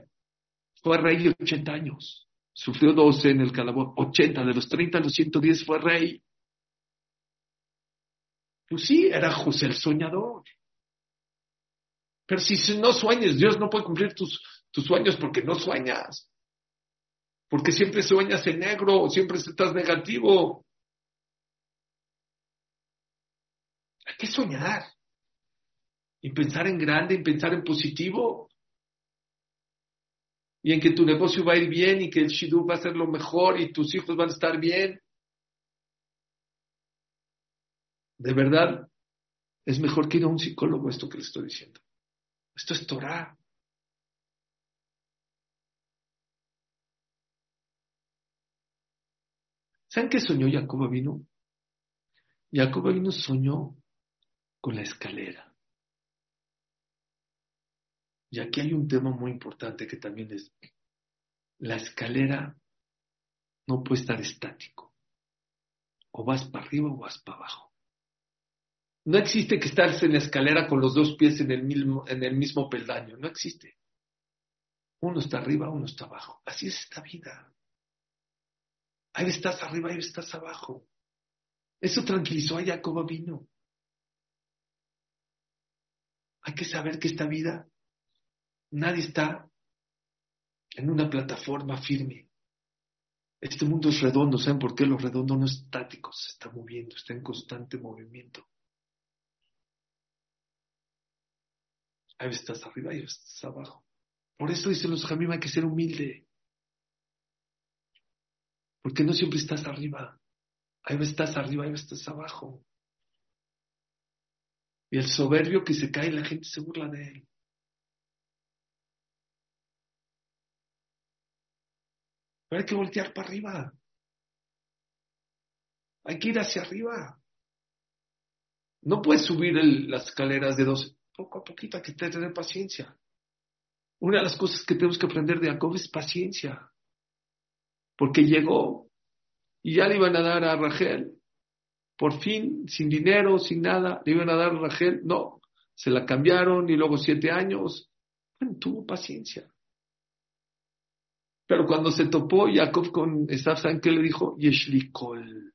Fue rey de 80 años. Sufrió 12 en el calabozo. 80, de los 30 a los 110 fue rey. Pues sí, era José el soñador. Pero si no sueñes, Dios no puede cumplir tus, tus sueños porque no sueñas. Porque siempre sueñas en negro, siempre estás negativo. Hay que soñar. Y pensar en grande, y pensar en positivo. Y en que tu negocio va a ir bien y que el Shidu va a ser lo mejor y tus hijos van a estar bien. De verdad, es mejor que ir a un psicólogo esto que le estoy diciendo. Esto es Torah. ¿Saben qué soñó Jacob vino? Jacob vino soñó con la escalera. Y aquí hay un tema muy importante que también es, la escalera no puede estar estático. O vas para arriba o vas para abajo. No existe que estarse en la escalera con los dos pies en el mismo, en el mismo peldaño. No existe. Uno está arriba, uno está abajo. Así es esta vida. Ahí estás arriba, ahí estás abajo. Eso tranquilizó a Jacob vino. Hay que saber que esta vida nadie está en una plataforma firme. Este mundo es redondo, ¿saben por qué? Lo redondo no es estático, se está moviendo, está en constante movimiento. Hay veces estás arriba y veces estás abajo. Por eso dicen los jamim hay que ser humilde. Porque no siempre estás arriba. Hay veces estás arriba, hay veces estás abajo. Y el soberbio que se cae, la gente se burla de él. Pero hay que voltear para arriba. Hay que ir hacia arriba. No puedes subir las escaleras de dos poco a poquito hay que tener paciencia. Una de las cosas que tenemos que aprender de Jacob es paciencia. Porque llegó y ya le iban a dar a Rachel. Por fin, sin dinero, sin nada, le iban a dar a Rachel. No, se la cambiaron y luego siete años. Bueno, tuvo paciencia. Pero cuando se topó Jacob con Esaf, ¿saben qué le dijo? Yeshlikol.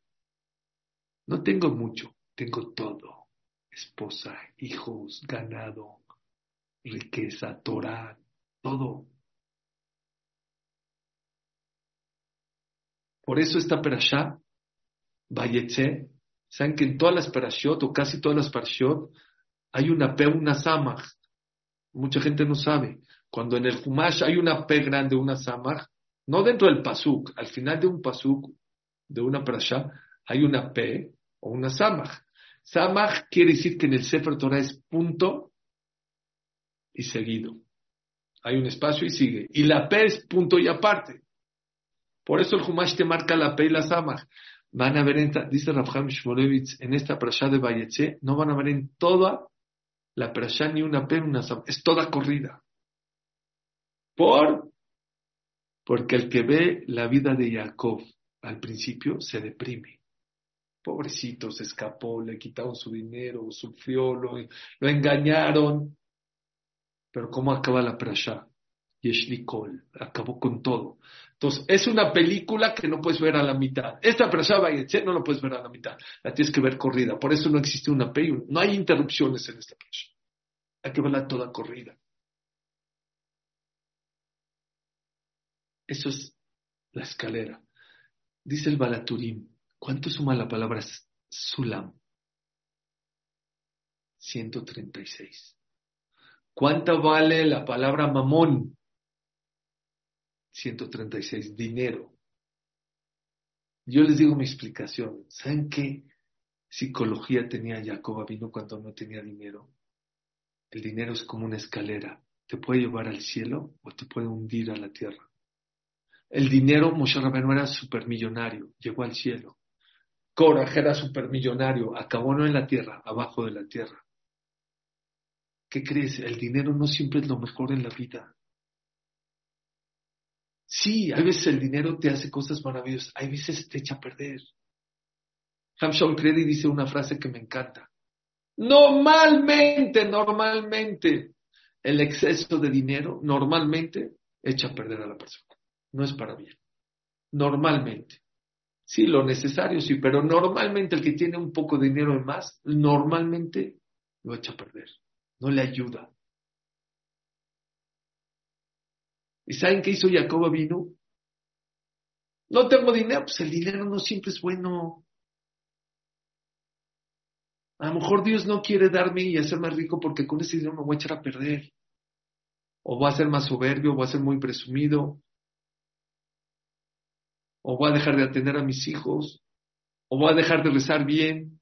No tengo mucho, tengo todo esposa, hijos, ganado, riqueza, Torah, todo. Por eso esta perashá, Bayetze, saben que en todas las perashot, o casi todas las perashot, hay una P, una Samach. Mucha gente no sabe. Cuando en el Humash hay una P grande, una Samach, no dentro del Pasuk, al final de un Pasuk, de una perashá, hay una P o una Samach. Samach quiere decir que en el Sefer Torah es punto y seguido. Hay un espacio y sigue. Y la P es punto y aparte. Por eso el Humash te marca la P y la Samach. Van a ver, en, dice Rafham Shmolevitz, en esta prasha de Bayetze, no van a ver en toda la prasha ni una P una Samach. Es toda corrida. Por, porque el que ve la vida de Jacob al principio se deprime. Pobrecito, se escapó, le quitaron su dinero, sufrió, lo, engañaron. Pero ¿cómo acaba la prasha? Yeshlikol, acabó con todo. Entonces, es una película que no puedes ver a la mitad. Esta prasha no lo puedes ver a la mitad, la tienes que ver corrida. Por eso no existe una película, no hay interrupciones en esta prasha. Hay que verla toda corrida. Eso es la escalera. Dice el Balaturim, ¿Cuánto suma la palabra Sulam? 136. ¿Cuánto vale la palabra mamón? 136. Dinero. Yo les digo mi explicación. ¿Saben qué? psicología tenía Jacob vino cuando no tenía dinero? El dinero es como una escalera. Te puede llevar al cielo o te puede hundir a la tierra. El dinero, Moshe Rabbeinu era supermillonario, llegó al cielo. Korah era supermillonario, acabó no en la tierra, abajo de la tierra. ¿Qué crees? El dinero no siempre es lo mejor en la vida. Sí, a veces el dinero te hace cosas maravillosas, hay veces te echa a perder. Hamshaw Credy dice una frase que me encanta. Normalmente, normalmente, el exceso de dinero normalmente echa a perder a la persona. No es para bien. Normalmente. Sí, lo necesario sí, pero normalmente el que tiene un poco de dinero en más, normalmente lo echa a perder. No le ayuda. ¿Y saben qué hizo Jacob vino? No tengo dinero, pues el dinero no siempre es bueno. A lo mejor Dios no quiere darme y hacerme rico porque con ese dinero me voy a echar a perder. O voy a ser más soberbio, voy a ser muy presumido. O voy a dejar de atender a mis hijos. O voy a dejar de rezar bien.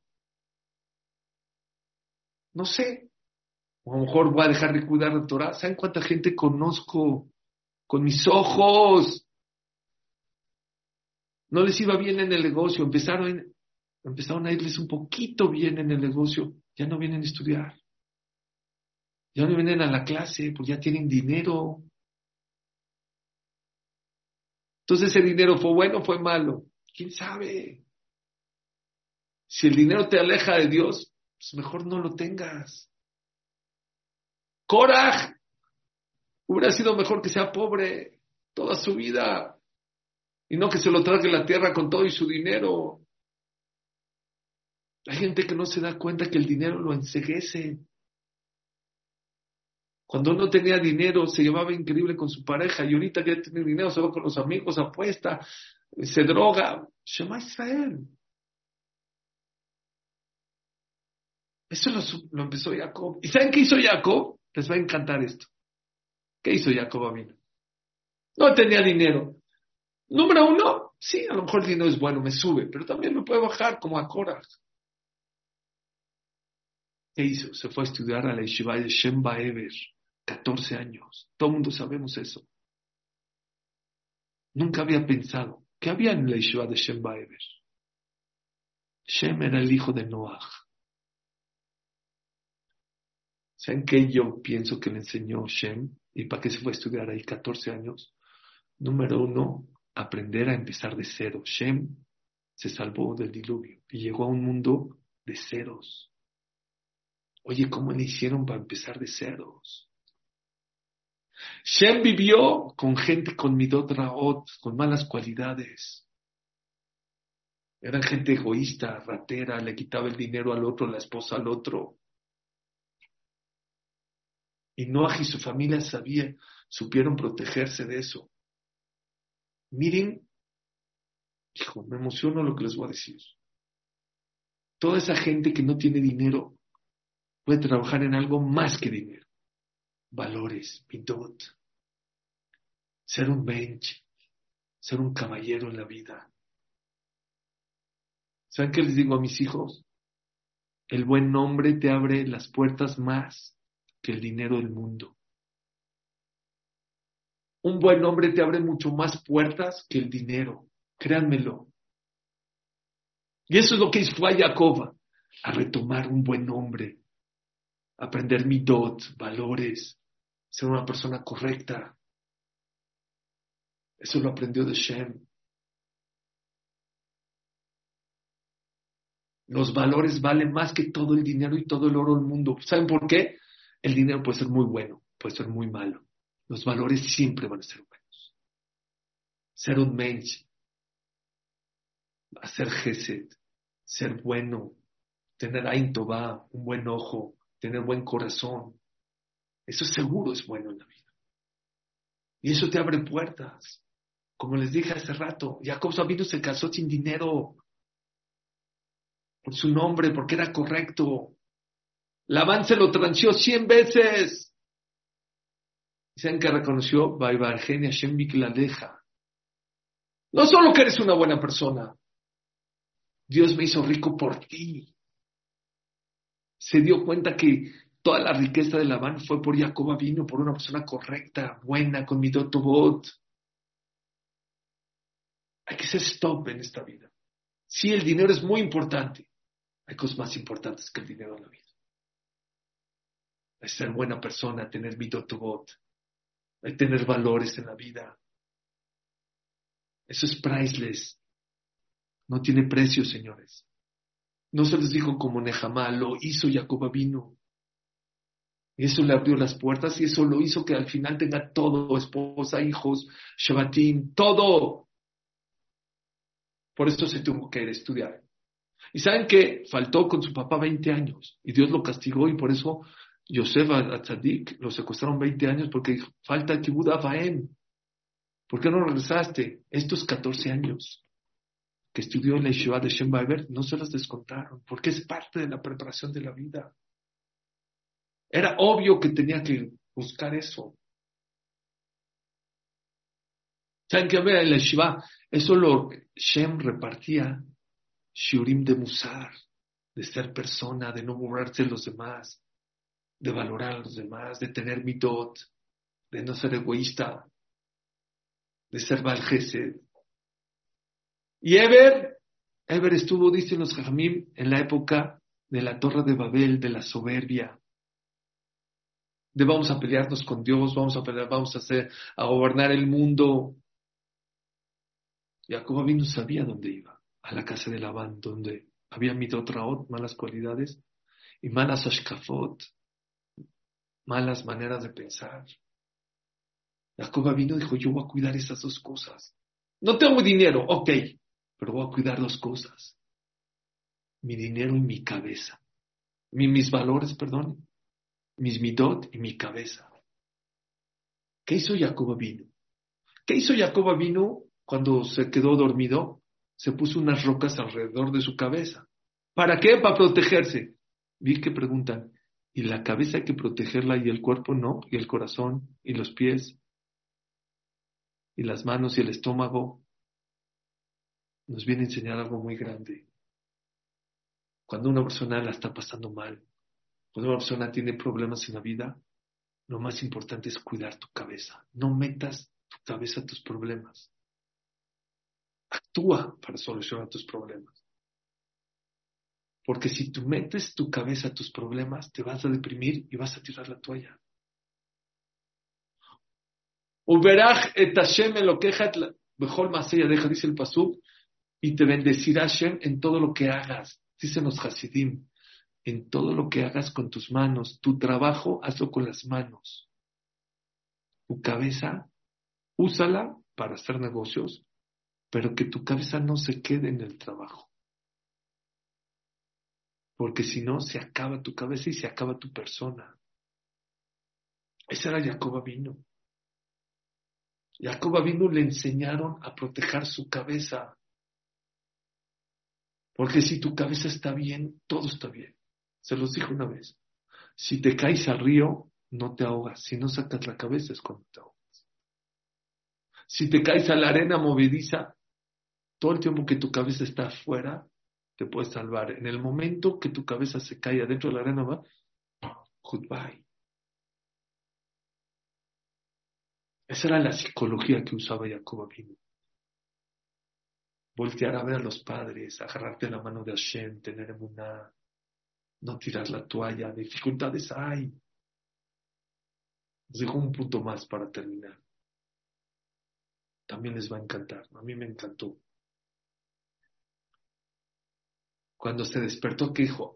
No sé. O a lo mejor voy a dejar de cuidar de Torah. ¿Saben cuánta gente conozco con mis ojos? No les iba bien en el negocio. Empezaron empezaron a irles un poquito bien en el negocio, ya no vienen a estudiar. Ya no vienen a la clase, pues ya tienen dinero. Entonces ese dinero fue bueno o fue malo. ¿Quién sabe? Si el dinero te aleja de Dios, pues mejor no lo tengas. Coraje. Hubiera sido mejor que sea pobre toda su vida y no que se lo trague la tierra con todo y su dinero. Hay gente que no se da cuenta que el dinero lo enseguece. Cuando uno tenía dinero, se llevaba increíble con su pareja y ahorita que tiene dinero, se va con los amigos, apuesta, se droga. Shema Israel. Eso lo, lo, empezó Jacob. ¿Y saben qué hizo Jacob? Les va a encantar esto. ¿Qué hizo Jacob a mí? No tenía dinero. Número uno, sí, a lo mejor el dinero es bueno, me sube, pero también me puede bajar como a Korah. ¿Qué hizo? Se fue a estudiar a la yeshiva de Shemba Eber, 14 años. Todo el mundo sabemos eso. Nunca había pensado. ¿Qué había en la yeshiva de Shemba Eber? Shem era el hijo de Noah. ¿Saben qué yo pienso que le enseñó Shem? ¿Y para qué se fue a estudiar ahí 14 años? Número uno, aprender a empezar de cero. Shem se salvó del diluvio y llegó a un mundo de ceros. Oye, ¿cómo le hicieron para empezar de ceros? Shem vivió con gente con midot raot, con malas cualidades. Eran gente egoísta, ratera, le quitaba el dinero al otro, la esposa al otro. Y Noah y su familia sabían, supieron protegerse de eso. Miren, hijo, me emociona lo que les voy a decir. Toda esa gente que no tiene dinero puede trabajar en algo más que dinero. Valores, midot, ser un bench, ser un caballero en la vida. ¿Saben qué les digo a mis hijos? El buen nombre te abre las puertas más que el dinero del mundo. Un buen nombre te abre mucho más puertas que el dinero, créanmelo. Y eso es lo que fue a Jacob, a retomar un buen nombre, aprender midot, valores, ser una persona correcta. Eso lo aprendió de Shem. Los valores valen más que todo el dinero y todo el oro del mundo. ¿Saben por qué? El dinero puede ser muy bueno, puede ser muy malo. Los valores siempre van a ser buenos. Ser un mensch, hacer gesed, ser bueno, tener ain un buen ojo, tener buen corazón. Eso seguro es bueno en la vida. Y eso te abre puertas. Como les dije hace rato, Jacob Sabino se casó sin dinero por su nombre, porque era correcto. Labán se lo transió cien veces. Dicen que reconoció Baibargenia la deja. No solo que eres una buena persona, Dios me hizo rico por ti. se dio cuenta que toda la riqueza de Labán fue por Jacob vino, por una persona correcta, buena, con mi dotobot. Hay que ser stop en esta vida. Sí, el dinero es muy importante. Hay cosas más importantes que el dinero en la vida. Hay ser buena persona, tener mi dotobot. Hay tener valores en la vida. Eso es priceless. No tiene precio, señores. No se les dijo como Nehemá, lo hizo Jacob vino. Eso le abrió las puertas y eso lo hizo que al final tenga todo, esposa, hijos, Shabbatim, todo. Por eso se tuvo que ir a estudiar. Y saben que faltó con su papá 20 años y Dios lo castigó y por eso Yosef Atzadik lo secuestraron 20 años porque falta Kibud Afaem. ¿Por qué no regresaste? Estos 14 años que estudió en la Yeshiva de Shem no se los descontaron porque es parte de la preparación de la vida. Era obvio que tenía que buscar eso. ¿Saben qué? En la Shiva, eso lo Shem repartía Shurim de Musar, de ser persona, de no burlarse de los demás, de valorar a los demás, de tener mitot, de no ser egoísta, de ser valgesed. Y Eber, Eber estuvo, dicen los Jajamim, en la época de la Torre de Babel, de la soberbia, de vamos a pelearnos con Dios, vamos a pelear, vamos a hacer, a gobernar el mundo. Jacob no sabía dónde iba, a la casa de Labán, donde había midotraot, malas cualidades, y malas ashkafot, malas maneras de pensar. Jacob vino y dijo, yo voy a cuidar esas dos cosas. No tengo dinero, ok, pero voy a cuidar dos cosas. Mi dinero y mi cabeza. mis valores, perdón, mis midot y mi cabeza. ¿Qué hizo Jacob vino? ¿Qué hizo Jacob vino cuando se quedó dormido? Se puso unas rocas alrededor de su cabeza. ¿Para qué? Para protegerse. Vi que preguntan, ¿y la cabeza hay que protegerla y el cuerpo no? ¿Y el corazón? ¿Y los pies? ¿Y las manos y el estómago? Nos viene a enseñar algo muy grande. Cuando una persona la está pasando mal, cuando una persona tiene problemas en la vida, lo más importante es cuidar tu cabeza. No metas tu cabeza a tus problemas. Actúa para solucionar tus problemas. Porque si tú metes tu cabeza a tus problemas, te vas a deprimir y vas a tirar la toalla. Et Hashem lo deja, dice el Pasú, y te bendecirá Hashem en todo lo que hagas. Dicen los Hasidim en todo lo que hagas con tus manos. Tu trabajo, hazlo con las manos. Tu cabeza, úsala para hacer negocios, pero que tu cabeza no se quede en el trabajo. Porque si no, se acaba tu cabeza y se acaba tu persona. Esa era Jacoba vino. Jacoba vino le enseñaron a proteger su cabeza. Porque si tu cabeza está bien, todo está bien. Se los dije una vez. Si te caes al río, no te ahogas. Si no sacas la cabeza es cuando te ahogas. Si te caes a la arena movediza, todo el tiempo que tu cabeza está afuera, te puedes salvar. En el momento que tu cabeza se cae adentro de la arena, va, goodbye. Esa era la psicología que usaba Jacob Abinu. Voltear a ver a los padres, agarrarte la mano de Hashem, tener emuná, no tirar la toalla, dificultades hay. Les dejo un punto más para terminar. También les va a encantar, a mí me encantó. Cuando se despertó, que dijo,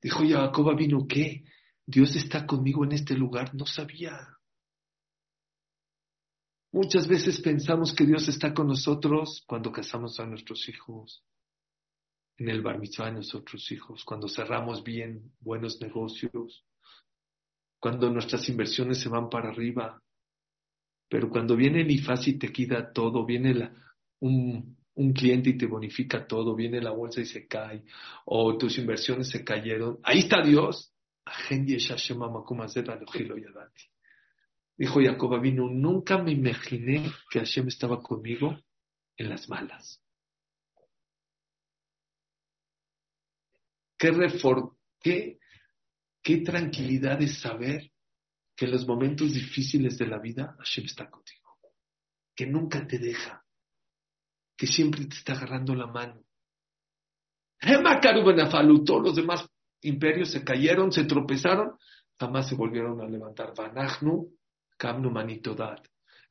Dijo Jacob vino, ¿qué? Dios está conmigo en este lugar, no sabía. Muchas veces pensamos que Dios está con nosotros cuando casamos a nuestros hijos, en el bar mitzvah de nuestros hijos, cuando cerramos bien buenos negocios, cuando nuestras inversiones se van para arriba. Pero cuando viene el IFAS y te quita todo, viene un, un cliente y te bonifica todo, viene la bolsa y se cae, o tus inversiones se cayeron, ahí está Dios. Dijo Jacob vino, nunca me imaginé que Hashem estaba conmigo en las malas. qué, qué, tranquilidad es saber que en los momentos difíciles de la vida Hashem está contigo, que nunca te deja, que siempre te está agarrando la mano. Todos los demás imperios se cayeron, se tropezaron, jamás se volvieron a levantar. Vanachnu.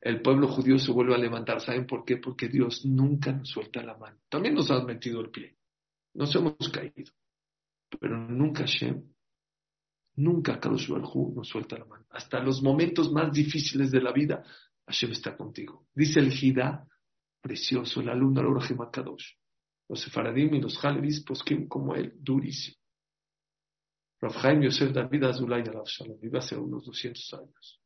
El pueblo judío se vuelve a levantar. ¿Saben por qué? Porque Dios nunca nos suelta la mano. También nos ha metido el pie. Nos hemos caído. Pero nunca Hashem, nunca Kadosh Baruj nos suelta la mano. Hasta los momentos más difíciles de la vida, Hashem está contigo. Dice el Jida, precioso, el alumno al Kadosh. Los sefaradim y los halevis posquim como él, durísimo. Rav Yosef David Azulay Shalom, vive hace unos 200 años.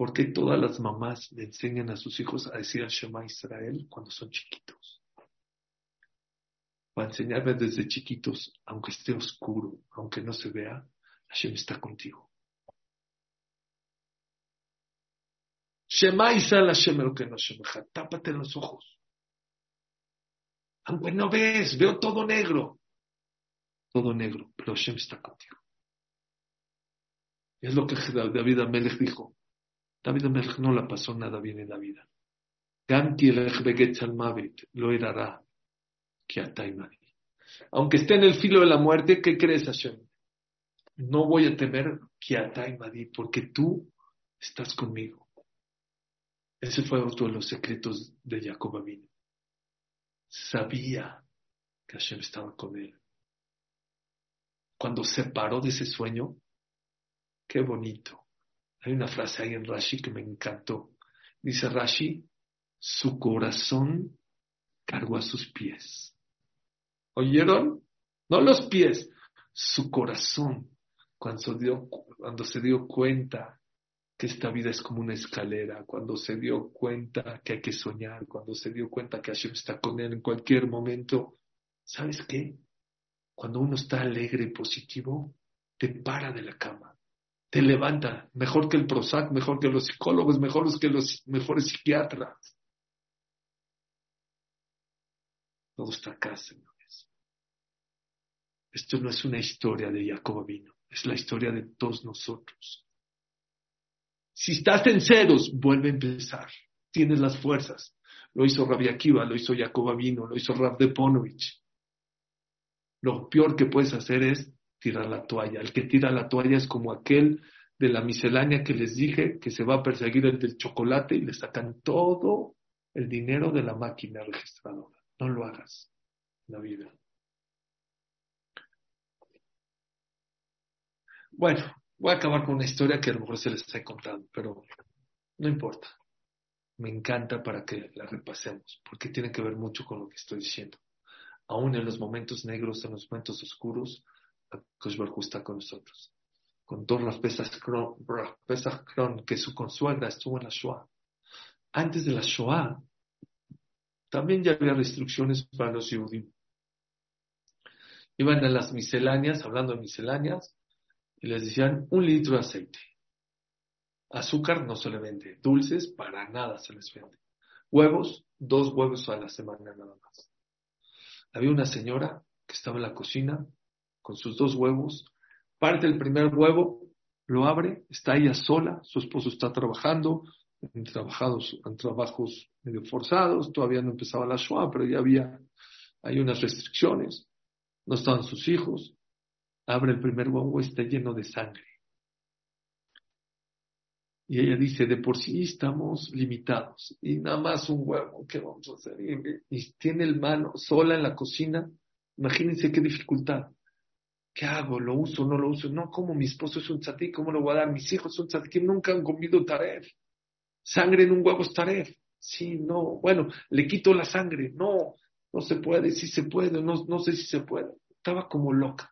¿Por qué todas las mamás le enseñan a sus hijos a decir al Shema Israel cuando son chiquitos? Para enseñarles desde chiquitos, aunque esté oscuro, aunque no se vea, Hashem está contigo. Shema Israel Hashem lo que no Shemaja. Tápate los ojos. Aunque no ves, veo todo negro. Todo negro, pero Hashem está contigo. Es lo que David Amelech dijo. David Amelech no la pasó nada bien en la vida. lo herará Aunque esté en el filo de la muerte, ¿qué crees, Hashem? No voy a temer porque tú estás conmigo. Ese fue otro de los secretos de Jacob Abin. Sabía que Hashem estaba con él. Cuando se paró de ese sueño, qué bonito. Hay una frase ahí en Rashi que me encantó. Dice Rashi, su corazón cargó a sus pies. ¿Oyeron? No los pies, su corazón. Cuando, dio, cuando se dio cuenta que esta vida es como una escalera, cuando se dio cuenta que hay que soñar, cuando se dio cuenta que Hashem está con él en cualquier momento, ¿sabes qué? Cuando uno está alegre y positivo, te para de la cama, te levanta, mejor que el Prozac, mejor que los psicólogos, mejor que los mejores psiquiatras. Todo está acá, señores. Esto no es una historia de Jacob Vino, es la historia de todos nosotros. Si estás en ceros, vuelve a empezar. Tienes las fuerzas. Lo hizo Rabbi Akiva, lo hizo Jacob Avino, lo hizo Rav Deponovich. Lo peor que puedes hacer es tirar la toalla. El que tira la toalla es como aquel de la miscelánea que les dije que se va a perseguir el del chocolate y le sacan todo el dinero de la máquina registradora. No lo hagas en la vida. Bueno, Voy a acabar con una historia que a lo mejor se les he contado, pero no importa. Me encanta para que la repasemos, porque tiene que ver mucho con lo que estoy diciendo. Aún en los momentos negros, en los momentos oscuros, Koshbarhu está con nosotros. Con dos las Pesach Kron, que su consuegra estuvo en la Shoah. Antes de la Shoah, también ya había restricciones para los judíos. Iban a las misceláneas, hablando de misceláneas, y les decían un litro de aceite. Azúcar no se le vende, dulces para nada se les vende. Huevos, dos huevos a la semana nada más. Había una señora que estaba en la cocina con sus dos huevos, parte el primer huevo, lo abre, está ella sola, su esposo está trabajando, en, trabajados, en trabajos medio forzados, todavía no empezaba la Shoah, pero ya había, hay unas restricciones, no estaban sus hijos, abre el primer huevo, está lleno de sangre. Y ella dice, de por sí estamos limitados. Y nada más un huevo, ¿qué vamos a hacer? Y, tiene el mano sola en la cocina. Imagínense qué dificultad. ¿Qué hago? ¿Lo uso? ¿No lo uso? No, como mi esposo es un tzaddik, ¿cómo lo voy a dar? Mis hijos son que nunca han comido taref. Sangre en un huevo es taref. Sí, no. Bueno, le quito la sangre. No, no se puede. Sí se puede. No, no sé si se puede. Estaba como loca.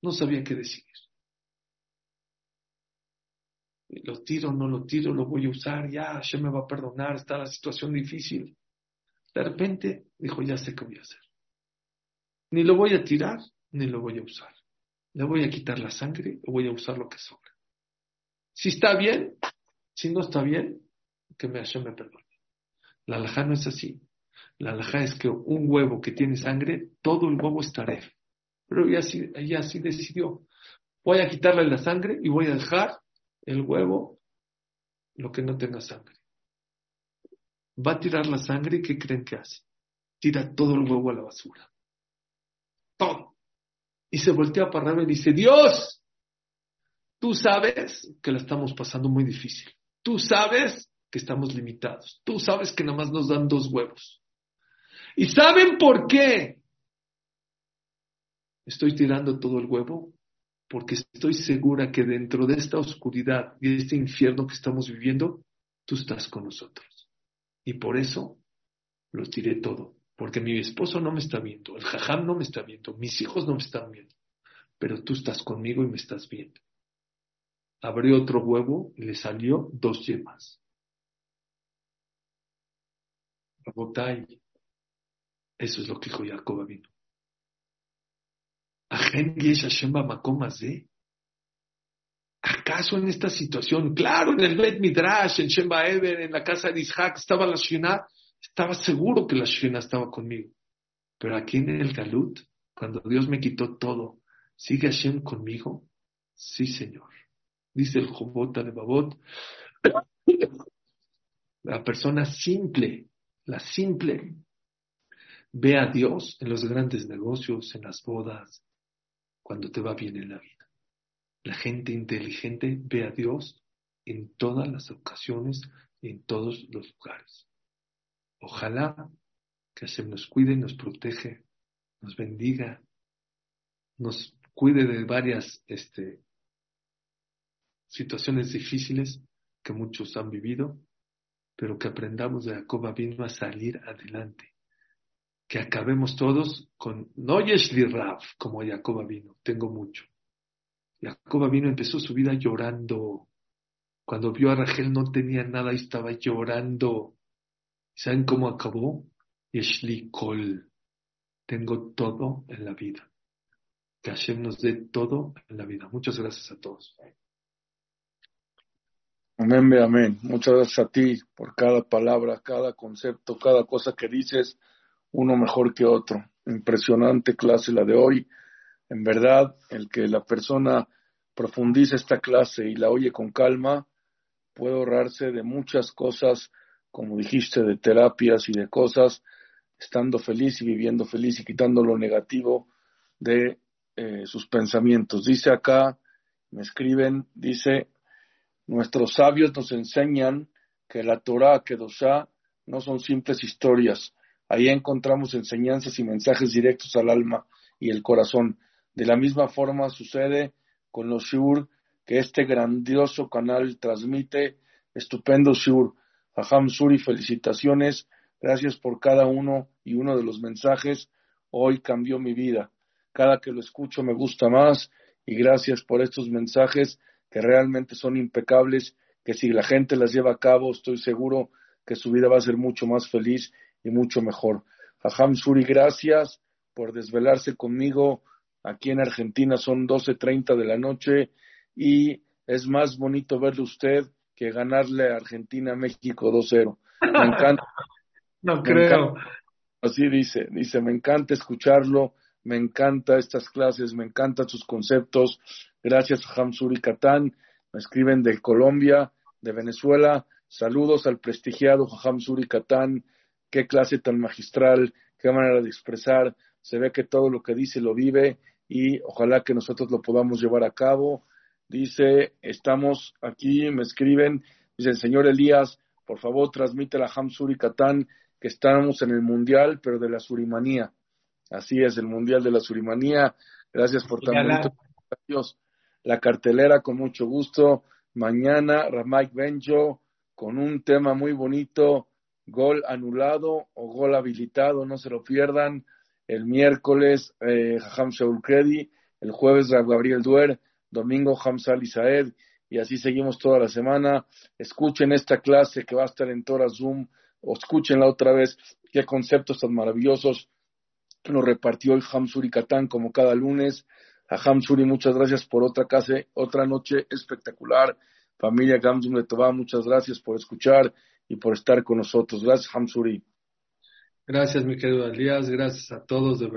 No sabía qué decir. Lo tiro, no lo tiro, lo voy a usar, ya, ya me va a perdonar, está la situación difícil. De repente dijo, ya sé qué voy a hacer. Ni lo voy a tirar, ni lo voy a usar. Le voy a quitar la sangre o voy a usar lo que sobra. Si está bien, si no está bien, que me, me perdone. La alhaja no es así. La alhaja es que un huevo que tiene sangre, todo el huevo es taref. Pero ella así, ella así decidió. Voy a quitarle la sangre y voy a dejar el huevo, lo que no tenga sangre. Va a tirar la sangre y ¿qué creen que hace? Tira todo el huevo a la basura. Todo. Y se voltea para arriba y dice, Dios, tú sabes que la estamos pasando muy difícil. Tú sabes que estamos limitados. Tú sabes que nada más nos dan dos huevos. ¿Y saben por qué? Estoy tirando todo el huevo porque estoy segura que dentro de esta oscuridad y este infierno que estamos viviendo, tú estás con nosotros. Y por eso lo tiré todo, porque mi esposo no me está viendo, el jajam no me está viendo, mis hijos no me están viendo, pero tú estás conmigo y me estás viendo. Abrió otro huevo y le salió dos yemas. Eso es lo que dijo Jacob vino. ¿Acaso en esta situación, claro, en el Bet Midrash, en Shemba Eber, en la casa de Isaac, estaba la Shina, estaba seguro que la Shina estaba conmigo. Pero aquí en el Galut, cuando Dios me quitó todo, ¿sigue Hashem conmigo? Sí, Señor. Dice el Jobota de Babot, la persona simple, la simple, ve a Dios en los grandes negocios, en las bodas, cuando te va bien en la vida. La gente inteligente ve a Dios en todas las ocasiones y en todos los lugares. Ojalá que Hashem nos cuide, nos protege, nos bendiga, nos cuide de varias este, situaciones difíciles que muchos han vivido, pero que aprendamos de Jacob vino a salir adelante que acabemos todos con, no Yeshli Rav, como Jacoba vino, tengo mucho. Jacoba vino, empezó su vida llorando. Cuando vio a Rachel no tenía nada y estaba llorando. ¿Saben cómo acabó? Yeshli Kol. Tengo todo en la vida. Que Hashem nos todo en la vida. Muchas gracias a todos. Amén, amén. Muchas gracias a ti por cada palabra, cada concepto, cada cosa que dices uno mejor que otro. Impresionante clase la de hoy. En verdad, el que la persona profundice esta clase y la oye con calma, puede ahorrarse de muchas cosas, como dijiste, de terapias y de cosas, estando feliz y viviendo feliz y quitando lo negativo de eh, sus pensamientos. Dice acá, me escriben, dice, nuestros sabios nos enseñan que la Torah, que Dosha, no son simples historias, Ahí encontramos enseñanzas y mensajes directos al alma y el corazón. De la misma forma sucede con los Shur que este grandioso canal transmite. Estupendo Shur. Aham Suri, felicitaciones. Gracias por cada uno y uno de los mensajes. Hoy cambió mi vida. Cada que lo escucho me gusta más y gracias por estos mensajes que realmente son impecables, que si la gente las lleva a cabo, estoy seguro que su vida va a ser mucho más feliz y mucho mejor. Jajam Suri, gracias por desvelarse conmigo. Aquí en Argentina son 12.30 de la noche y es más bonito verle usted que ganarle a Argentina México 2-0. Me encanta. no creo. así dice, dice, me encanta escucharlo, me encanta estas clases, me encantan sus conceptos. Gracias, Jajam Suri Catán. Me escriben de Colombia, de Venezuela. Saludos al prestigiado Jajam Suri Catán qué clase tan magistral, qué manera de expresar, se ve que todo lo que dice lo vive y ojalá que nosotros lo podamos llevar a cabo. Dice, estamos aquí, me escriben, dice el señor Elías, por favor transmite la Hamsuri Katán que estamos en el mundial, pero de la surimanía. Así es, el mundial de la surimanía. Gracias por tan bonito. La cartelera con mucho gusto. Mañana Ramaik Benjo con un tema muy bonito gol anulado o gol habilitado, no se lo pierdan. El miércoles, eh, Jajam Shaul Kredi, el jueves, Gabriel Duer, domingo, Hamza Saed, y así seguimos toda la semana. Escuchen esta clase que va a estar en Torah Zoom, o escúchenla otra vez, qué conceptos tan maravillosos nos repartió el Hamsuri Katán como cada lunes. A Hamsuri, muchas gracias por otra clase, otra noche espectacular. Familia Gamsum de Tobá, muchas gracias por escuchar y por estar con nosotros. Gracias, Hamsuri. Gracias, mi querido Elías. Gracias a todos, de verdad.